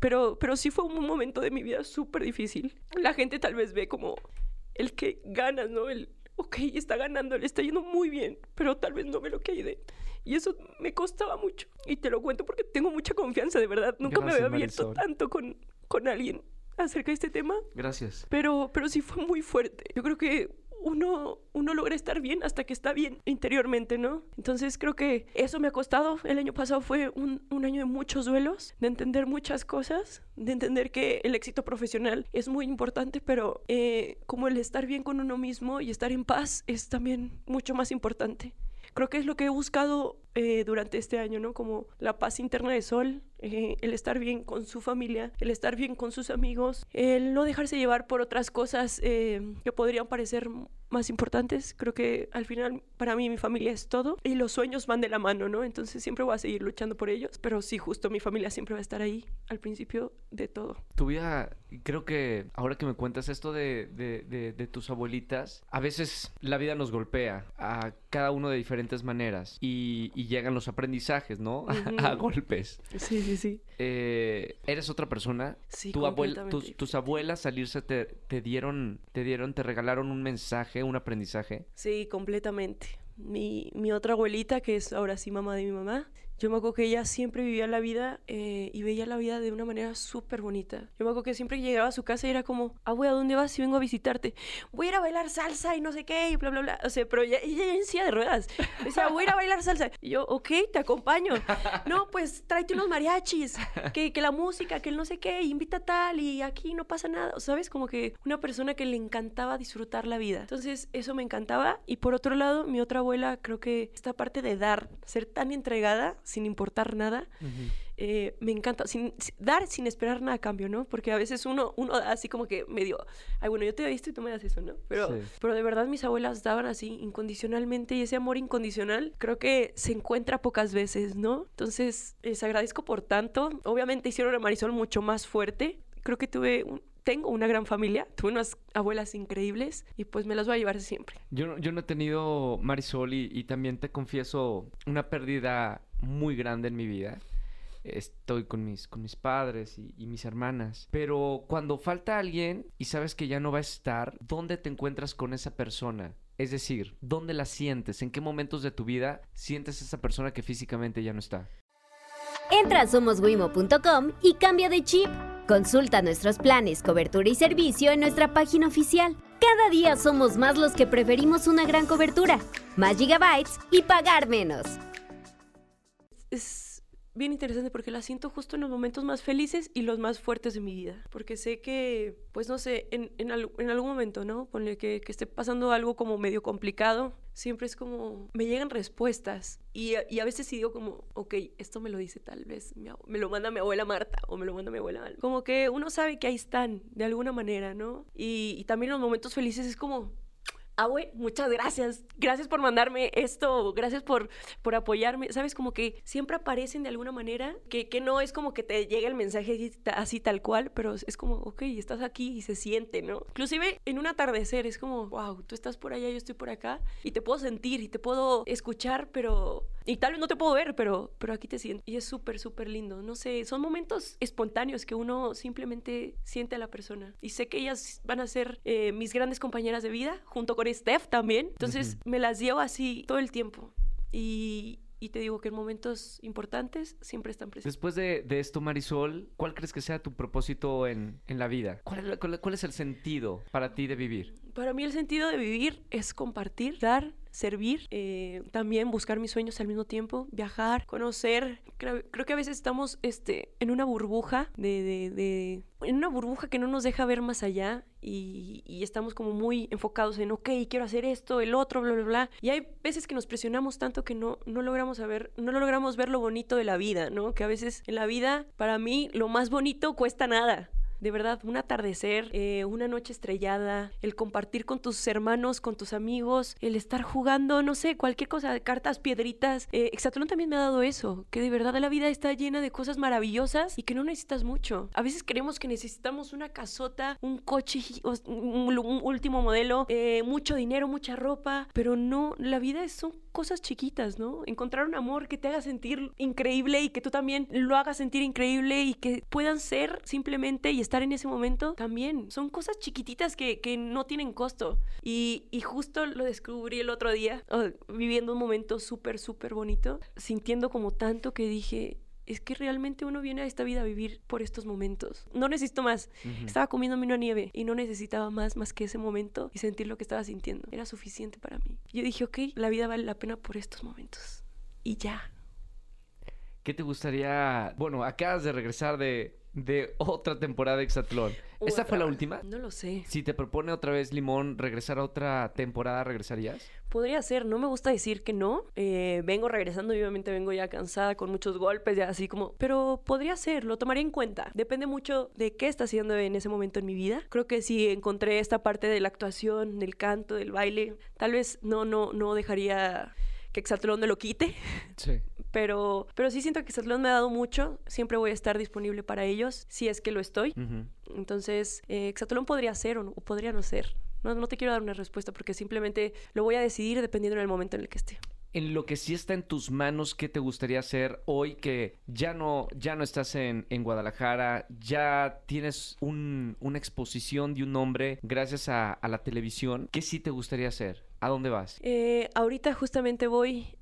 Pero, pero sí fue un momento de mi vida súper difícil. La gente tal vez ve como el que gana, ¿no? El, ok, está ganando, le está yendo muy bien, pero tal vez no ve lo que hay de... Y eso me costaba mucho. Y te lo cuento porque tengo mucha confianza, de verdad. Nunca me había abierto Marisol. tanto con, con alguien acerca de este tema. Gracias. Pero, pero sí fue muy fuerte. Yo creo que uno, uno logra estar bien hasta que está bien interiormente, ¿no? Entonces creo que eso me ha costado. El año pasado fue un, un año de muchos duelos, de entender muchas cosas, de entender que el éxito profesional es muy importante, pero eh, como el estar bien con uno mismo y estar en paz es también mucho más importante. Creo que es lo que he buscado eh, durante este año, ¿no? Como la paz interna de Sol, eh, el estar bien con su familia, el estar bien con sus amigos, el no dejarse llevar por otras cosas eh, que podrían parecer más importantes. Creo que al final para mí mi familia es todo y los sueños van de la mano, ¿no? Entonces siempre voy a seguir luchando por ellos, pero sí, justo mi familia siempre va a estar ahí al principio de todo. Tu vida, creo que ahora que me cuentas esto de, de- tus abuelitas, a veces la vida nos golpea a cada uno de diferentes maneras y, y llegan los aprendizajes, ¿no? a golpes. Sí, sí, sí. Eh, ¿Eres otra persona? Sí, tu tus, tus abuelas salirse te, te dieron, te dieron, te regalaron un mensaje, un aprendizaje. Sí, completamente. Mi, mi otra abuelita, que es ahora sí mamá de mi mamá, Yo me acuerdo que ella siempre vivía la vida eh, y veía la vida de una manera súper bonita. Yo me acuerdo que siempre llegaba a su casa y era como, ah, güey, ¿a dónde vas si vengo a visitarte? Voy a ir a bailar salsa y no sé qué y bla, bla, bla. O sea, pero ella, ella en silla de ruedas. Decía, voy a ir a bailar salsa. Y yo, ok, te acompaño. No, pues tráete unos mariachis, que, que la música, que el no sé qué, invita tal y aquí no pasa nada. ¿Sabes? Como que una persona que le encantaba disfrutar la vida. Entonces, eso me encantaba. Y por otro lado, mi otra abuela, creo que esta parte de dar, ser tan entregada sin importar nada. Eh, me encanta sin, dar sin esperar nada a cambio, ¿no? Porque a veces uno, uno así como que medio, ay, bueno, yo te doy esto y tú me das eso, ¿no? Pero, pero de verdad mis abuelas daban así incondicionalmente y ese amor incondicional creo que se encuentra pocas veces, ¿no? Entonces, les agradezco por tanto. Obviamente hicieron a Marisol mucho más fuerte. Creo que tuve un, tengo una gran familia, tuve unas abuelas increíbles y pues me las voy a llevar siempre. Yo, yo no he tenido Marisol y, y también te confieso una pérdida muy grande en mi vida estoy con mis, con mis padres y, mis hermanas. Pero cuando falta alguien y sabes que ya no va a estar, ¿dónde te encuentras con esa persona? Es decir, ¿dónde la sientes? ¿En qué momentos de tu vida sientes esa persona que físicamente ya no está? Entra a somoswimo.com y cambia de chip. Consulta nuestros planes, cobertura y servicio en nuestra página oficial. Cada día somos más los que preferimos una gran cobertura, más gigabytes y pagar menos bien interesante porque la siento justo en los momentos más felices y los más fuertes de mi vida. Porque sé que, pues no sé, en, en, algún momento, ¿no? Ponle que, que, esté pasando algo como medio complicado, siempre es como, me llegan respuestas. Y, y, a veces sí digo como, ok, esto me lo dice tal vez, me lo manda mi abuela Marta o me lo manda mi abuela. Como que uno sabe que ahí están, de alguna manera, ¿no? Y, y también los momentos felices es como, Abue, muchas gracias. Gracias por mandarme esto, gracias por, por apoyarme. Sabes, como que siempre aparecen de alguna manera, que, que no es como que te llegue el mensaje así, tal cual, pero es como, ok, estás aquí y se siente, ¿no? Inclusive en un atardecer es como, wow, tú estás por allá, yo estoy por acá, y te puedo sentir y te puedo escuchar, pero y tal vez no te puedo ver, pero, pero aquí te siento. Y es súper, súper lindo. No sé, son momentos espontáneos que uno simplemente siente a la persona. Y sé que ellas van a ser eh, mis grandes compañeras de vida, junto con Steph también. Entonces me las llevo así todo el tiempo. Y, y te digo que en momentos importantes siempre están presentes. Después de, de esto, Marisol, ¿cuál crees que sea tu propósito en, en la vida? ¿Cuál es, cuál, ¿Cuál es el sentido para ti de vivir? Para mí el sentido de vivir es compartir, dar, servir, eh, también buscar mis sueños al mismo tiempo, viajar, conocer. Creo, que a veces estamos este, en una burbuja de, de, de, en una burbuja que no nos deja ver más allá y, y, estamos como muy enfocados en, ok, quiero hacer esto, el otro, bla, bla, bla. Y hay veces que nos presionamos tanto que no, no logramos saber, no logramos ver lo bonito de la vida, ¿no? Que a veces en la vida, para mí, lo más bonito cuesta nada de verdad, un atardecer, eh, una noche estrellada, el compartir con tus hermanos, con tus amigos, el estar jugando, no sé, cualquier cosa, cartas, piedritas. Eh, también me ha dado eso, que de verdad la vida está llena de cosas maravillosas y que no necesitas mucho. A veces creemos que necesitamos una casota, un coche, un, último modelo, eh, mucho dinero, mucha ropa, pero no, la vida son cosas chiquitas, ¿no? Encontrar un amor que te haga sentir increíble y que tú también lo hagas sentir increíble y que puedan ser simplemente y estar en ese momento también. Son cosas chiquititas que, que no tienen costo. Y, y, justo lo descubrí el otro día, viviendo un momento súper, súper bonito, sintiendo como tanto que dije, es que realmente uno viene a esta vida a vivir por estos momentos. No necesito más. Estaba comiéndome una nieve y no necesitaba más más que ese momento y sentir lo que estaba sintiendo. Era suficiente para mí. Yo dije, ok, la vida vale la pena por estos momentos. Y ya. ¿Qué te gustaría? Bueno, acabas de regresar de de otra temporada de Exatlón. ¿Esta fue la última? No lo sé. Si te propone otra vez Limón regresar a otra temporada, ¿regresarías? Podría ser, no me gusta decir que no. Eh, vengo regresando obviamente vengo ya cansada con muchos golpes, ya así como... Pero podría ser, lo tomaría en cuenta. Depende mucho de qué está haciendo en ese momento en mi vida. Creo que si encontré esta parte de la actuación, del canto, del baile, tal vez no, no, no dejaría que Exatlón me lo quite. Sí. Pero, pero sí siento que Exatlón me ha dado mucho. Siempre voy a estar disponible para ellos, si es que lo estoy. Entonces, eh, Exatlón podría ser o, podría no ser. No, no te quiero dar una respuesta porque simplemente lo voy a decidir dependiendo del momento en el que esté en lo que sí está en tus manos, ¿qué te gustaría hacer hoy que ya no, ya no estás en, en Guadalajara, ya tienes un, una exposición de un nombre gracias a, a, la televisión? ¿Qué sí te gustaría hacer? ¿A dónde vas? Eh, ahorita justamente voy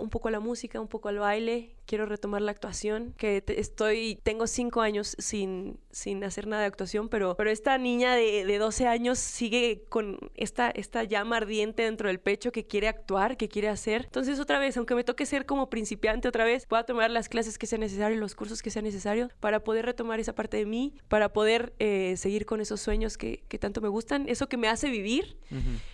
un poco a la música, un poco al baile. Quiero retomar la actuación, que estoy, tengo cinco años sin, sin hacer nada de actuación, pero, pero esta niña de, de 12 años sigue con esta, esta llama ardiente dentro del pecho que quiere actuar, que quiere hacer. Entonces otra vez, aunque me toque ser como principiante otra vez, voy a tomar las clases que sean necesarias, los cursos que sean necesarios para poder retomar esa parte de mí, para poder eh, seguir con esos sueños que, que, tanto me gustan, eso que me hace vivir.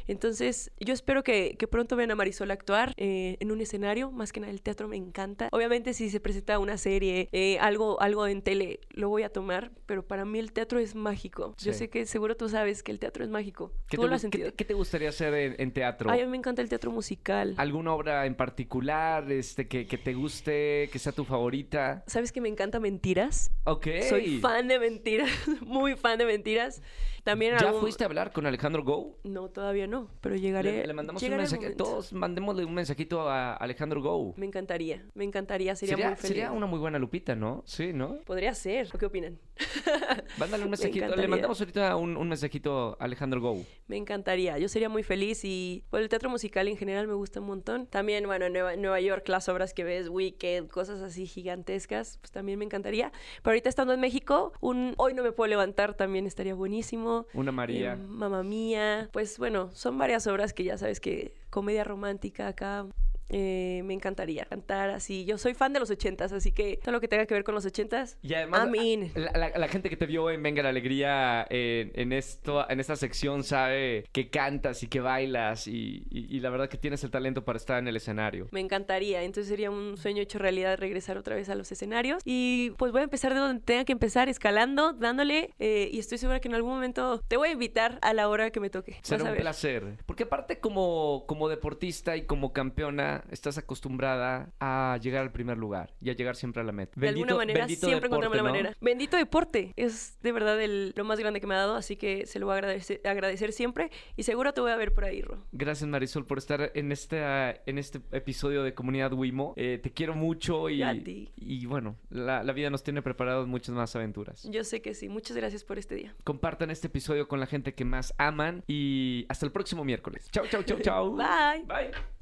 Entonces yo espero que, que, pronto vean a Marisol actuar eh, en un escenario, más que nada el teatro me encanta. Obviamente si se presenta una serie, eh, algo, algo en tele, lo voy a tomar, pero para mí el teatro es mágico. Yo sé que seguro tú sabes que el teatro es mágico. ¿Qué, te, lo has ¿qué, ¿qué, te, gustaría hacer en, teatro? Ay, a mí me encanta el teatro musical. ¿Alguna obra en particular este, que, que te guste, que sea tu favorita? ¿Sabes que me encanta Mentiras? Ok. Soy fan de Mentiras, muy fan de Mentiras. También ¿Ya fuiste a hablar con Alejandro Go? No, todavía no, pero llegaré. Le, mandamos un mensaje. Todos mandémosle un mensajito a Alejandro Go. Me encantaría, me encantaría, sería, muy feliz. Sería una muy buena Lupita, ¿no? Sí, ¿no? Podría ser. ¿Qué opinan? Mándale un mensajito. Le mandamos ahorita un, un, mensajito a Alejandro Go. Me encantaría. Yo sería muy feliz y pues, el teatro musical en general me gusta un montón. También, bueno, en Nueva, Nueva York, las obras que ves, Wicked, cosas así gigantescas, pues también me encantaría. Pero ahorita estando en México, un Hoy no me puedo levantar también estaría buenísimo. Una María. Eh, Mamá mía. Pues bueno, son varias obras que ya sabes que comedia romántica acá eh, me encantaría cantar así. Yo soy fan de los ochentas, así que todo lo que tenga que ver con los ochentas. Y además, la, gente que te vio en Venga la Alegría en, esto, en esta sección sabe que cantas y que bailas y, la verdad que tienes el talento para estar en el escenario. Me encantaría, entonces sería un sueño hecho realidad regresar otra vez a los escenarios. Y pues voy a empezar de donde tenga que empezar, escalando, dándole. Eh, y estoy segura que en algún momento te voy a invitar a la hora que me toque. Será un placer. Porque aparte como, como deportista y como campeona, estás acostumbrada a llegar al primer lugar y a llegar siempre a la meta. De alguna manera, siempre encontramos la manera. Bendito deporte. Es de verdad el, lo más grande que me ha dado, así que se lo voy a agradecer, agradecer siempre y seguro te voy a ver por ahí, Ro. Gracias, Marisol, por estar en este, en este episodio de Comunidad Wimo. Eh, te quiero mucho y, y bueno, la, la vida nos tiene preparados muchas más aventuras. Yo sé que sí. Muchas gracias por este día. Compartan este episodio con la gente que más aman y hasta el próximo miércoles. Chao, chao, chao, chao. Bye. Bye.